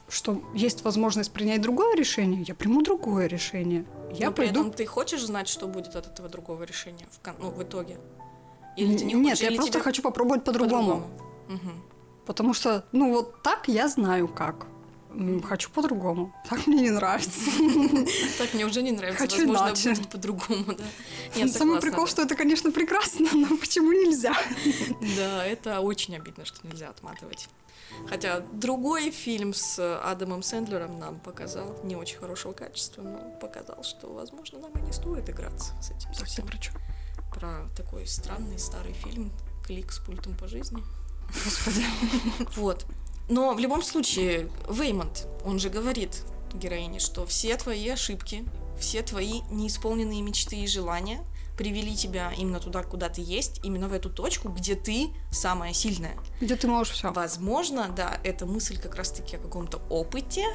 что есть возможность принять другое решение, я приму другое решение. Я Но при пойду. этом ты хочешь знать, что будет от этого другого решения в, кон- ну, в итоге? Или ты не Нет, хочешь, я или просто тебе хочу попробовать по-другому. Мгм. Потому что, ну вот так я знаю как. Хочу по-другому. Так мне не нравится. Так мне уже не нравится. Хочу Возможно, иначе. будет по-другому, да. Нет, Самый прикол, что это, конечно, прекрасно, но почему нельзя? Да, это очень обидно, что нельзя отматывать. Хотя другой фильм с Адамом Сэндлером нам показал не очень хорошего качества, но показал, что, возможно, нам и не стоит играться с этим совсем. Про такой странный старый фильм «Клик с пультом по жизни». Господи. Вот. Но в любом случае, Веймонт, он же говорит героине, что все твои ошибки, все твои неисполненные мечты и желания привели тебя именно туда, куда ты есть, именно в эту точку, где ты самая сильная. Где ты можешь все? Возможно, да, эта мысль как раз-таки о каком-то опыте,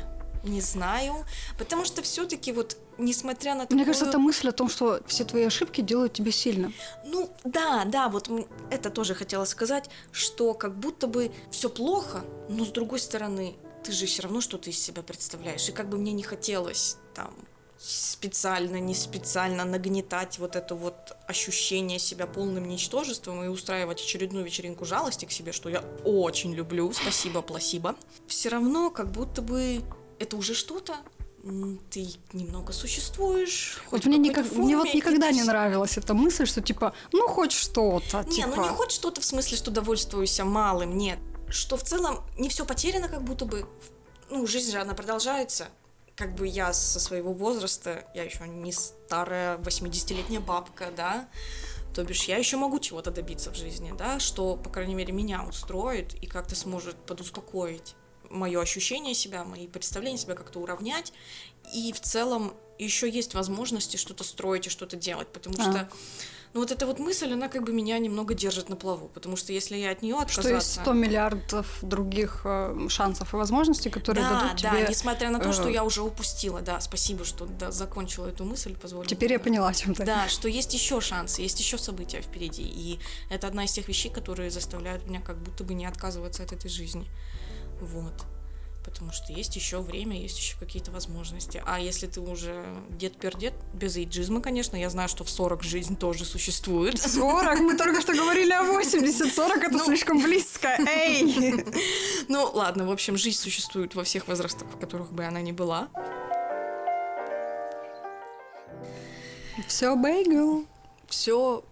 не знаю, потому что все-таки вот, несмотря на Мне кажется, это мысль о том, что все твои ошибки делают тебя сильным. ну, да, да, вот это тоже хотела сказать, что как будто бы все плохо, но с другой стороны, ты же все равно что-то из себя представляешь. И как бы мне не хотелось там специально, не специально нагнетать вот это вот ощущение себя полным ничтожеством и устраивать очередную вечеринку жалости к себе, что я очень люблю, спасибо, пласибо. Все равно как будто бы это уже что-то, ты немного существуешь. Вот мне, никак- мне вот форме, никогда ты не нравилась эта мысль, что типа, ну хоть что-то. не, типа. ну не хоть что-то в смысле, что довольствуюсь малым, нет. Что в целом не все потеряно, как будто бы. Ну, жизнь же, она продолжается. Как бы я со своего возраста, я еще не старая 80-летняя бабка, да, то бишь я еще могу чего-то добиться в жизни, да, что, по крайней мере, меня устроит и как-то сможет подуспокоить мое ощущение себя, мои представления себя как-то уравнять. И в целом еще есть возможности что-то строить и что-то делать, потому А. что Но вот эта вот мысль, она как бы меня немного держит на плаву, потому что если я от нее отказаться... Что есть 100 миллиардов других э, шансов и возможностей, которые да, дадут тебе... Да, несмотря на то, что э, я уже упустила, да, спасибо, что да, закончила эту мысль, позволила. Теперь я да. поняла, о чем ты. Да, что есть еще шансы, есть еще события впереди. И это одна из тех вещей, которые заставляют меня как будто бы не отказываться от этой жизни. Вот. Потому что есть еще время, есть еще какие-то возможности. А если ты уже дед-пердед, без эйджизма, конечно, я знаю, что в 40 жизнь тоже существует. 40? Мы только что говорили о 80. 40 это Ну. слишком близко. Эй! Ну, ладно, в общем, жизнь существует во всех возрастах, в которых бы она ни была. Все бейгл. Все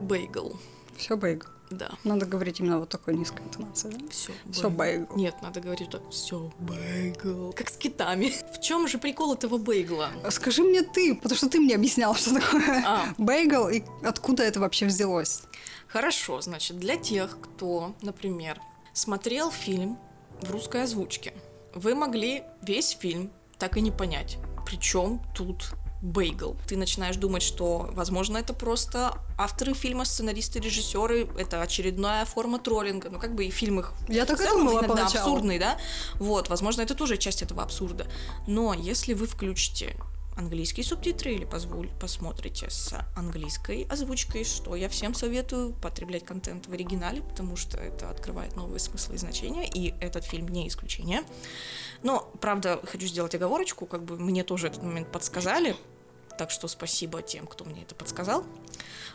бейгл. Все бейгл. Да, Надо говорить именно вот такой низкой интонацией. да? все. Всё бейгл. Нет, надо говорить так. Все бейгл. Как с китами. В чем же прикол этого бейгла? Скажи мне ты, потому что ты мне объяснял, что такое А. бейгл и откуда это вообще взялось. Хорошо, значит, для тех, кто, например, смотрел фильм в русской озвучке, вы могли весь фильм так и не понять. Причем тут бейгл. Ты начинаешь думать, что, возможно, это просто авторы фильма, сценаристы, режиссеры, это очередная форма троллинга. Ну, как бы и фильм их Я так и целом думала иногда поначалу. абсурдный, да? Вот, возможно, это тоже часть этого абсурда. Но если вы включите английские субтитры или позволь, посмотрите с английской озвучкой, что я всем советую потреблять контент в оригинале, потому что это открывает новые смыслы и значения, и этот фильм не исключение. Но, правда, хочу сделать оговорочку, как бы мне тоже этот момент подсказали, так что спасибо тем, кто мне это подсказал.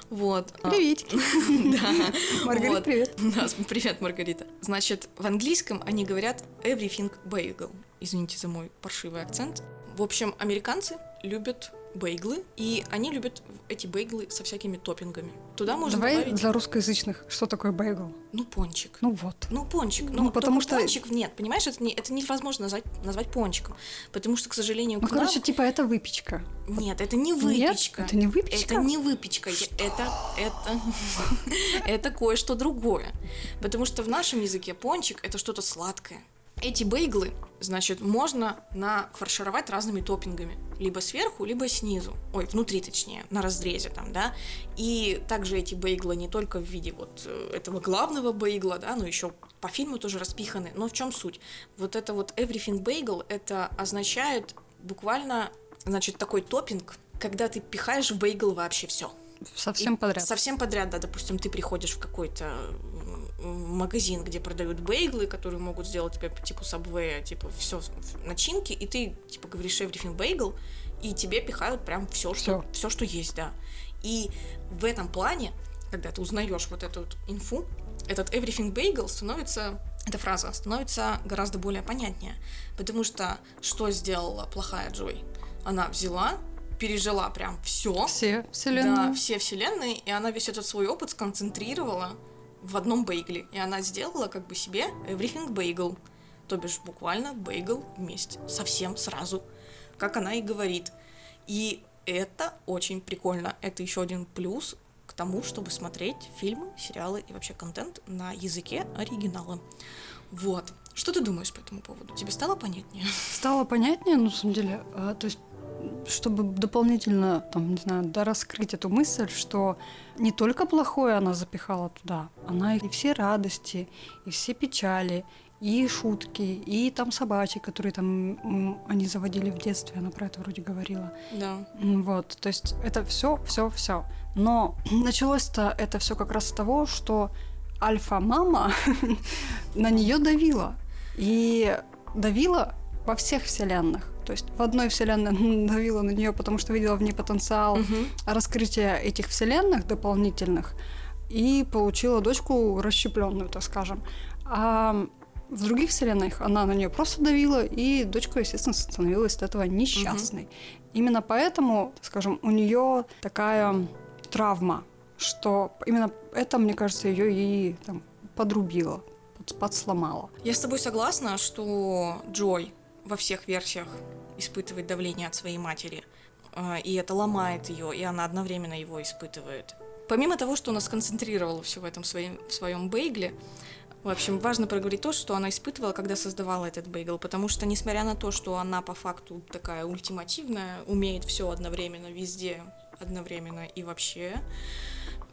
Вот. А, Приветики. Да. Маргарита, привет. Да, привет, Маргарита. Значит, в английском они говорят everything bagel. Извините за мой паршивый акцент. В общем, американцы любят бейглы, и они любят эти бейглы со всякими топпингами. Туда можно Давай добавить, для русскоязычных, что такое бейгл? ну, пончик. Ну вот. Ну, пончик. Ну, Ну, потому что- пончик нет, понимаешь, это, не, это невозможно назвать, назвать пончиком. Потому что, к сожалению, Ну, к нам- короче, типа это выпечка. Нет, это не Нет? выпечка. Это не выпечка? Это не выпечка. Это, это, это кое-что другое. Потому что в нашем языке пончик это что-то сладкое. Эти бейглы, значит, можно нафаршировать разными топпингами. Либо сверху, либо снизу. Ой, внутри точнее, на разрезе там, да. И также эти бейглы не только в виде вот э, этого главного бейгла, да, но еще по фильму тоже распиханы. Но в чем суть? Вот это вот everything bagel, это означает буквально, значит, такой топпинг, когда ты пихаешь в бейгл вообще все. Совсем подряд. Совсем подряд, да. Допустим, ты приходишь в какой-то магазин, где продают бейглы, которые могут сделать тебе по типу сабвея, типа все начинки, и ты типа говоришь everything bagel, и тебе пихают прям все, что, все, что есть, да. И в этом плане, когда ты узнаешь вот эту вот инфу, этот everything bagel становится, эта фраза становится гораздо более понятнее. Потому что что сделала плохая Джой? Она взяла, пережила прям все, Все да, вселенные. все вселенные, и она весь этот свой опыт сконцентрировала в одном бейгле. И она сделала как бы себе everything bagel. То бишь буквально бейгл вместе. Совсем сразу. Как она и говорит. И это очень прикольно. Это еще один плюс к тому, чтобы смотреть фильмы, сериалы и вообще контент на языке оригинала. Вот. Что ты думаешь по этому поводу? Тебе стало понятнее? Стало понятнее, ну, на самом деле, а, то есть чтобы дополнительно, там, не знаю, дораскрыть эту мысль, что не только плохое она запихала туда, она и все радости, и все печали, и шутки, и там собачки, которые там они заводили в детстве, она про это вроде говорила. Да. Вот, то есть это все, все, все. Но началось-то это все как раз с того, что альфа-мама на нее давила. И давила во всех вселенных. То есть в одной вселенной давила на нее, потому что видела в ней потенциал Мгм. раскрытия этих вселенных дополнительных и получила дочку расщепленную, так скажем. А в других вселенных она на нее просто давила, и дочка, естественно, становилась от этого несчастной. Именно поэтому, скажем, у нее такая травма, что именно это, мне кажется, ее и там, подрубило, под- подсломало. Я с тобой согласна, что Джой во всех версиях испытывает давление от своей матери, э, и это ломает ее, и она одновременно его испытывает. Помимо того, что она сконцентрировала все в этом своем, в своем бейгле, в общем, важно проговорить то, что она испытывала, когда создавала этот бейгл, потому что, несмотря на то, что она по факту такая ультимативная, умеет все одновременно везде одновременно, и вообще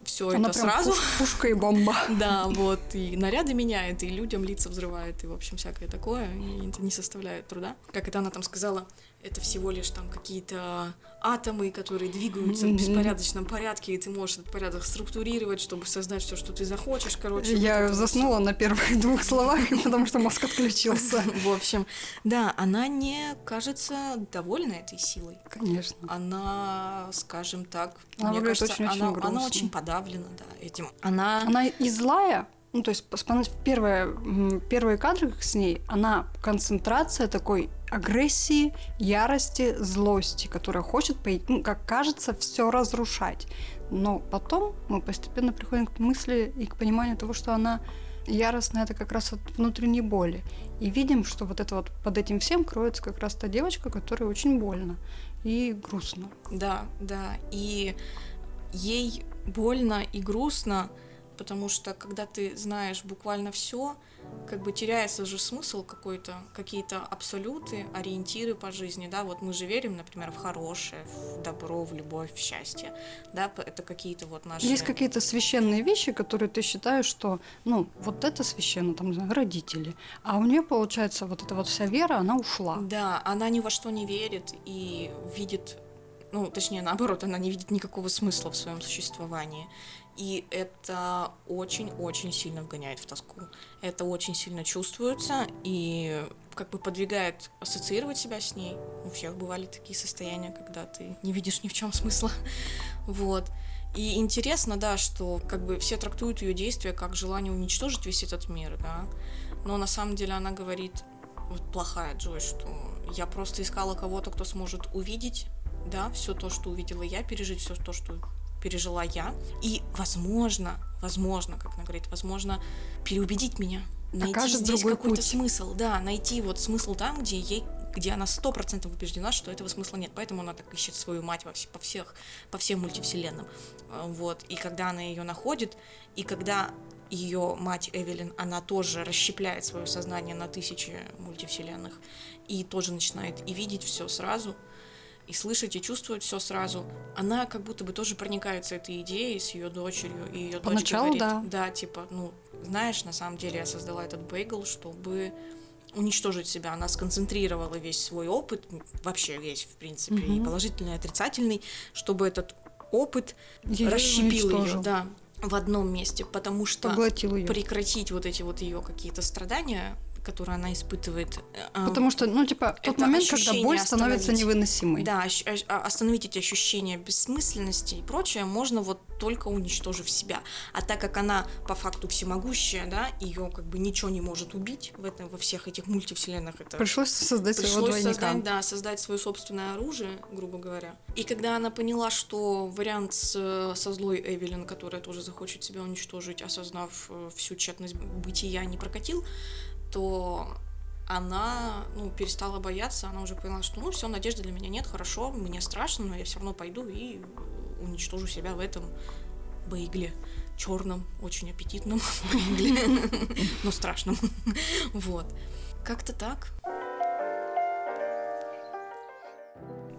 все Она это прям сразу. пуш- пушка и бомба. Да, вот, и наряды меняет, и людям лица взрывает, и, в общем, всякое такое, и это не составляет труда. Как это она там сказала, это всего лишь там какие-то атомы, которые двигаются в Мгм. беспорядочном порядке, и ты можешь этот порядок структурировать, чтобы создать все, что ты захочешь, короче. Я вот заснула на первых двух словах, потому что мозг отключился. В общем, да, она не кажется довольна этой силой. Конечно. Она, скажем так, Она мне кажется, очень-очень она, грустно. она очень подавлена, да, этим. Она, Она и злая, ну, то есть, в первые, кадры с ней, она концентрация такой агрессии, ярости, злости, которая хочет, ну, как кажется, все разрушать. Но потом мы постепенно приходим к мысли и к пониманию того, что она яростная, это как раз от внутренней боли. И видим, что вот это вот под этим всем кроется как раз та девочка, которой очень больно и грустно. да, да, и ей больно и грустно, потому что когда ты знаешь буквально все, как бы теряется же смысл какой-то, какие-то абсолюты, ориентиры по жизни, да, вот мы же верим, например, в хорошее, в добро, в любовь, в счастье, да, это какие-то вот наши... Есть какие-то священные вещи, которые ты считаешь, что, ну, вот это священно, там, не знаю, родители. А у нее, получается, вот эта вот вся вера, она ушла. Да, она ни во что не верит и видит, ну, точнее, наоборот, она не видит никакого смысла в своем существовании. И это очень-очень сильно вгоняет в тоску. Это очень сильно чувствуется и как бы подвигает ассоциировать себя с ней. У всех бывали такие состояния, когда ты не видишь ни в чем смысла. Вот. И интересно, да, что как бы все трактуют ее действия как желание уничтожить весь этот мир, да. Но на самом деле она говорит, вот плохая Джой, что я просто искала кого-то, кто сможет увидеть, да, все то, что увидела я, пережить все то, что пережила я. И, возможно, возможно, как она говорит, возможно, переубедить меня. Найти здесь какой-то путь. смысл, да, найти вот смысл там, где ей где она сто процентов убеждена, что этого смысла нет, поэтому она так ищет свою мать во вс- по всех, по всем мультивселенным, А, вот, и когда она ее находит, и когда ее мать Эвелин, она тоже расщепляет свое сознание на тысячи мультивселенных, и тоже начинает и видеть все сразу, и слышать, и чувствовать все сразу. Она как будто бы тоже проникается этой идеей с ее дочерью, и ее дочь Поначалу, говорит, да. да, типа, ну, знаешь, на самом деле я создала этот бейгл, чтобы уничтожить себя. Она сконцентрировала весь свой опыт, вообще весь, в принципе, и Мгм. положительный, и отрицательный, чтобы этот опыт Её расщепил ее, да, в одном месте, потому что Поглотил ее. прекратить вот эти вот ее какие-то страдания, которые она испытывает. э, Потому что, ну, типа, тот момент, когда боль становится невыносимой. Да, а- остановить эти ощущения бессмысленности и прочее можно вот только уничтожив себя. А так как она по факту всемогущая, да, ее как бы ничего не может убить в этом, во всех этих мультивселенных. Это Пришлось создать своего Пришлось двойника. создать, да, создать свое собственное оружие, грубо говоря. И когда она поняла, что вариант с, со злой Эвелин, которая тоже захочет себя уничтожить, осознав э, всю тщетность бытия, не прокатил, то она ну, перестала бояться, она уже поняла, что ну все, надежды для меня нет, хорошо, мне страшно, но я все равно пойду и уничтожу себя в этом бейгле черном, очень аппетитном бейгле, но страшном. Вот. Как-то так.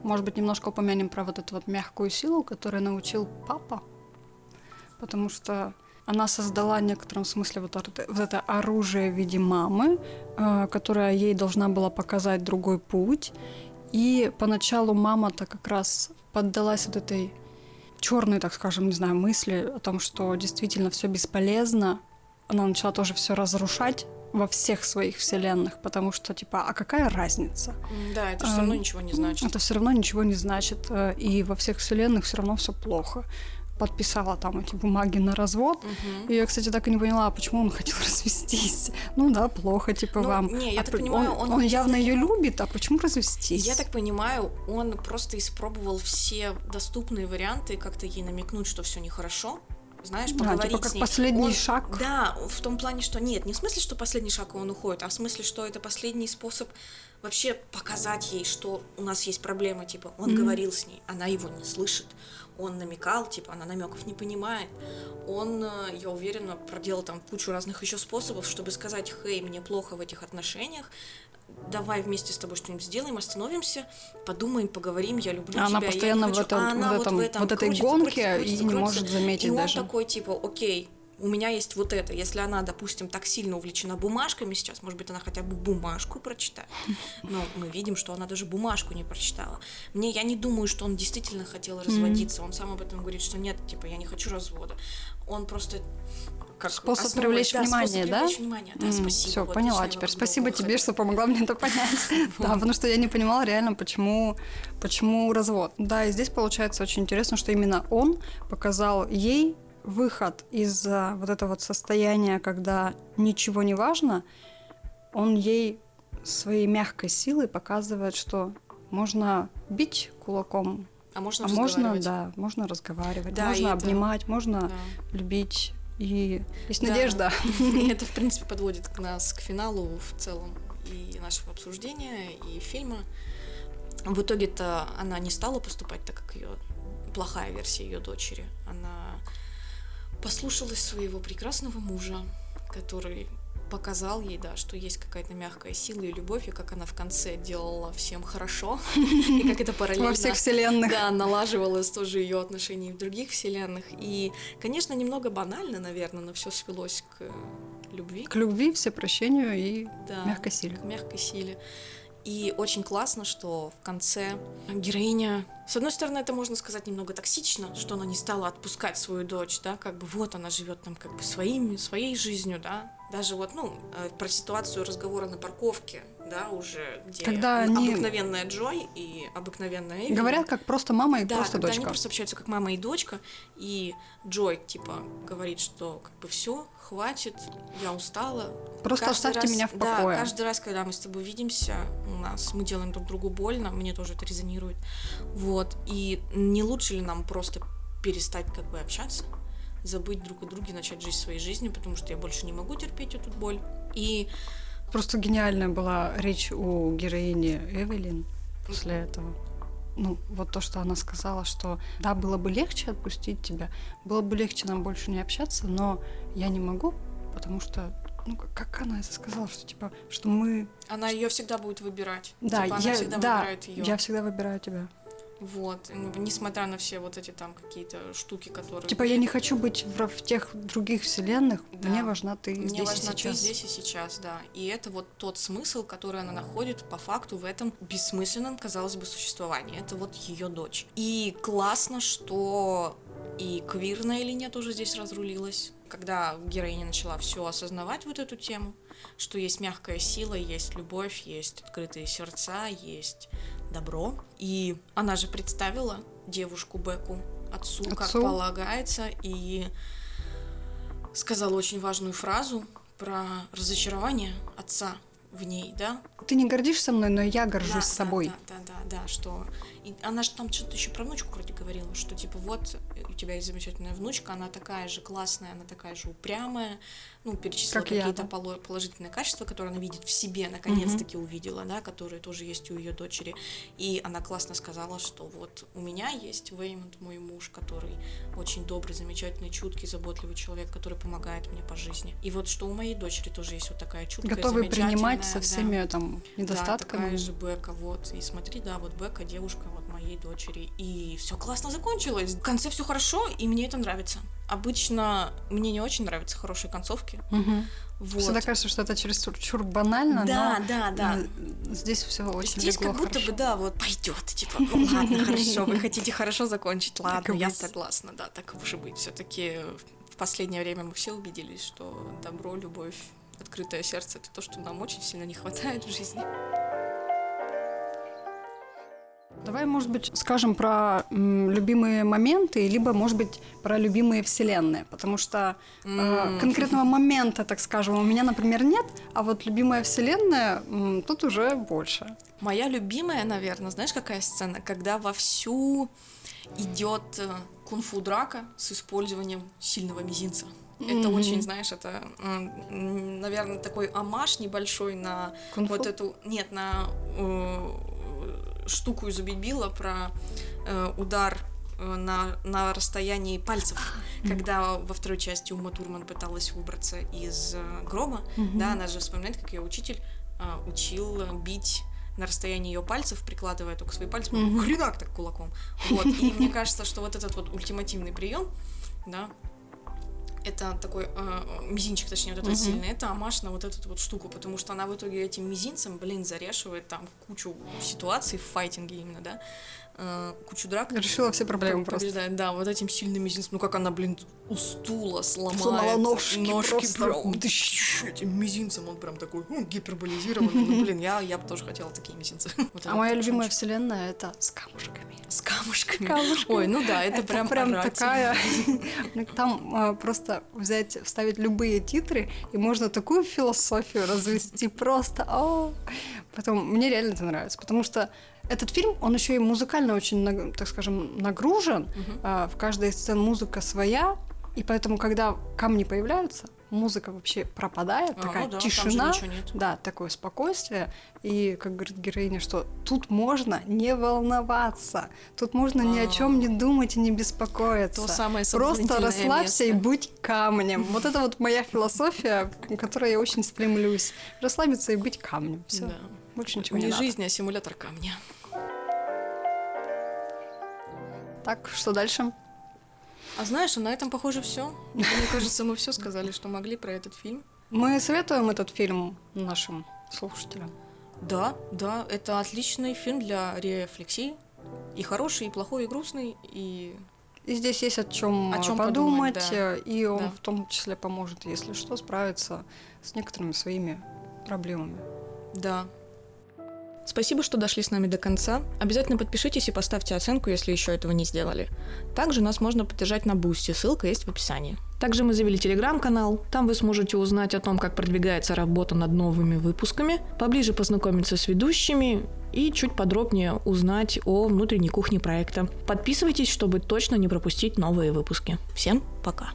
Может быть, немножко упомянем про вот эту вот мягкую силу, которую научил папа. Потому что она создала в некотором смысле вот, это- вот это оружие в виде мамы, э, которая ей должна была показать другой путь. И поначалу мама-то как раз поддалась вот этой черной, так скажем, не знаю, мысли о том, что действительно все бесполезно. Она начала тоже все разрушать во всех своих вселенных, потому что, типа, а какая разница? Да, это все равно Ам, ничего не значит. Это все равно ничего не значит, э, и во всех вселенных все равно все плохо. Подписала там эти бумаги на развод. Мгм. И я, кстати, так и не поняла, почему он хотел развестись. Ну да, плохо, типа Ну, вам. не, я А так понимаю, он, он он явно ее любит, а почему развестись? Я так понимаю, он просто испробовал все доступные варианты, как-то ей намекнуть, что все нехорошо. Знаешь, Да, поговорить типа как с ней. последний Он- шаг. Да, в том плане, что нет, не в смысле, что последний шаг и он уходит, а в смысле, что это последний способ вообще показать ей, что у нас есть проблема, типа, он Мгм. говорил с ней, она его не слышит, он намекал, типа, она намеков не понимает. Он, э, я уверена, проделал там кучу разных еще способов, чтобы сказать, хей, мне плохо в этих отношениях, давай вместе с тобой что-нибудь сделаем, остановимся, подумаем, поговорим, я люблю а тебя. Она постоянно я в, этом, а она в, этом, вот, в, этом вот этой гонке крутится, крутится, и не может заметить и даже. он такой, типа, окей, у меня есть вот это. Если она, допустим, так сильно увлечена бумажками сейчас, может быть, она хотя бы бумажку прочитает. Но мы видим, что она даже бумажку не прочитала. Мне, я не думаю, что он действительно хотел разводиться. Он сам об этом говорит, что нет, типа, я не хочу развода. Он просто как способ основой, привлечь да, внимание, способ да? Привлечь внимание. Да, спасибо. Все, вот, поняла теперь. Спасибо тебе, что помогла мне это понять. Да, потому что я не понимала реально, почему, почему развод. Да, и здесь получается очень интересно, что именно он показал ей выход из вот этого вот состояния, когда ничего не важно, он ей своей мягкой силой показывает, что можно бить кулаком, а можно, а можно, да, можно разговаривать, да, можно обнимать, это... можно да. любить, и есть да. надежда. И это, в принципе, подводит нас к финалу в целом и нашего обсуждения, и фильма. В итоге-то она не стала поступать так, как ее плохая версия ее дочери. Она послушалась своего прекрасного мужа, который показал ей, да, что есть какая-то мягкая сила и любовь, и как она в конце делала всем хорошо, и как это параллельно... Во всех вселенных. Да, налаживалось тоже ее отношения в других вселенных. И, конечно, немного банально, наверное, но все свелось к любви. К любви, всепрощению и да, мягкой силе. К мягкой силе. И очень классно, что в конце героиня... С одной стороны, это можно сказать немного токсично, что она не стала отпускать свою дочь, да, как бы вот она живет там как бы своими, своей жизнью, да, даже вот, ну, э, про ситуацию разговора на парковке, да, уже, где когда они... обыкновенная Джой и обыкновенная Эви. Говорят, как просто мама и да, просто когда дочка. они просто общаются как мама и дочка, и Джой, типа, говорит, что как бы все, хватит, я устала. Просто каждый оставьте раз, меня в покое. Да, каждый раз, когда мы с тобой видимся, у нас мы делаем друг другу больно, мне тоже это резонирует. Вот. И не лучше ли нам просто перестать как бы общаться? Забыть друг о друге, начать жить своей жизнью, потому что я больше не могу терпеть эту боль. И просто гениальная была речь у героини Эвелин после этого. Ну, вот то, что она сказала, что да, было бы легче отпустить тебя, было бы легче нам больше не общаться, но я не могу, потому что ну как она это сказала, что типа, что мы. Она ее всегда будет выбирать. Да, типа, я, всегда да, выбирает ее. Я всегда выбираю тебя. Вот, несмотря на все вот эти там какие-то штуки, которые... Типа я не хочу быть в, в тех других вселенных, да. мне важна ты мне здесь важна и сейчас. ты здесь и сейчас, да. И это вот тот смысл, который она находит по факту в этом бессмысленном, казалось бы, существовании. Это вот ее дочь. И классно, что и квирная линия тоже здесь разрулилась, когда героиня начала все осознавать вот эту тему, что есть мягкая сила, есть любовь, есть открытые сердца, есть добро. И она же представила девушку Беку отцу, отцу, как полагается, и сказала очень важную фразу про разочарование отца в ней, да? Ты не гордишься мной, но я горжусь да, собой. Да, да, да, да, что и она же там что-то еще про внучку вроде говорила, что типа вот у тебя есть замечательная внучка, она такая же классная, она такая же упрямая, ну, перечислила какие-то да? положительные качества, которые она видит в себе, наконец-таки угу. увидела, да, которые тоже есть у ее дочери. И она классно сказала, что вот у меня есть Веймонт, мой муж, который очень добрый, замечательный, чуткий, заботливый человек, который помогает мне по жизни. И вот что у моей дочери тоже есть вот такая чуткая, Готовый принимать со всеми да, там недостатками. Да, такая же Бека, вот. И смотри, да, вот Бека, девушка, моей дочери. И все классно закончилось. В конце все хорошо, и мне это нравится. Обычно мне не очень нравятся хорошие концовки. Угу. Вот. Всегда кажется, что это через чур банально, да, но да, да. здесь все очень Здесь как будто хорошо. бы, да, вот пойдет, типа, ну ладно, хорошо, вы хотите хорошо закончить, ладно, я согласна, да, так уж и быть. Все-таки в последнее время мы все убедились, что добро, любовь, открытое сердце это то, что нам очень сильно не хватает в жизни. Давай, может быть, скажем про м, любимые моменты, либо, может быть, про любимые вселенные, потому что э, конкретного момента, так скажем, у меня, например, нет, а вот любимая вселенная м, тут уже больше. Моя любимая, наверное, знаешь, какая сцена, когда вовсю идет э, кунг-фу драка с использованием сильного мизинца. Это mm-hmm. очень, знаешь, это, наверное, такой амаш небольшой на Кунг-фу? вот эту, нет, на э, штуку из Убить Билла про э, удар э, на, на расстоянии пальцев, когда во второй части Ума Турман пыталась выбраться из э, гроба, да, она же вспоминает, как ее учитель э, учил бить на расстоянии ее пальцев, прикладывая только свои пальцы, mm хренак так кулаком. Вот. И мне кажется, что вот этот вот ультимативный прием, да, это такой э, мизинчик, точнее, вот этот Мгм. сильный, это амаш на вот эту вот штуку, потому что она в итоге этим мизинцем, блин, зарешивает там кучу ситуаций в файтинге именно, да, э, кучу драк. Решила все проблемы Про- просто. побеждает, да, вот этим сильным мизинцем, ну как она, блин, у стула сломает. Сломала ножки просто. прям, этим мизинцем он прям такой, ну, гиперболизированный, ну, блин, я, я бы тоже хотела такие мизинцы. Вот А это моя любимая шанчик. вселенная это с камушками. С камушками. Камушками. Ой, ну да, это, прям орать. такая. Ну, Там а, просто взять, вставить любые титры, и можно такую философию развести просто. о. Потом мне реально это нравится, потому что этот фильм, он еще и музыкально очень, так скажем, нагружен. А, В каждой сцене музыка своя, и поэтому, когда камни появляются, музыка вообще пропадает, А, такая ну да, тишина. Да, такое спокойствие. И, как говорит героиня, что тут можно не волноваться. Тут можно ни о А. чем не думать и не беспокоиться. То самое Просто расслабься и место. будь камнем. Вот это вот моя философия, к которой я очень стремлюсь. Расслабиться и быть камнем. Все. Да. Больше ничего не, Не надо. жизнь, а симулятор камня. Так, что дальше? А знаешь, а на этом, похоже, все. Мне кажется, мы все сказали, что могли про этот фильм. Мы советуем этот фильм нашим слушателям. Да, да, это отличный фильм для рефлексии. И хороший, и плохой, и грустный, и... И здесь есть о чем О подумать, подумать, да. э, и он Да. в том числе поможет, если что, справиться с некоторыми своими проблемами. Да. Спасибо, что дошли с нами до конца. Обязательно подпишитесь и поставьте оценку, если еще этого не сделали. Также нас можно поддержать на Бусти, ссылка есть в описании. Также мы завели телеграм-канал. Там вы сможете узнать о том, как продвигается работа над новыми выпусками, поближе познакомиться с ведущими и чуть подробнее узнать о внутренней кухне проекта. Подписывайтесь, чтобы точно не пропустить новые выпуски. Всем пока!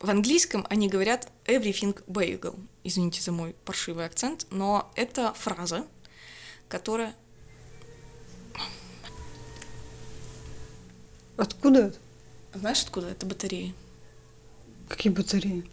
В английском они говорят everything bagel. Извините за мой паршивый акцент, но это фраза, которая... Откуда? Знаешь, откуда это батареи? Какие батареи?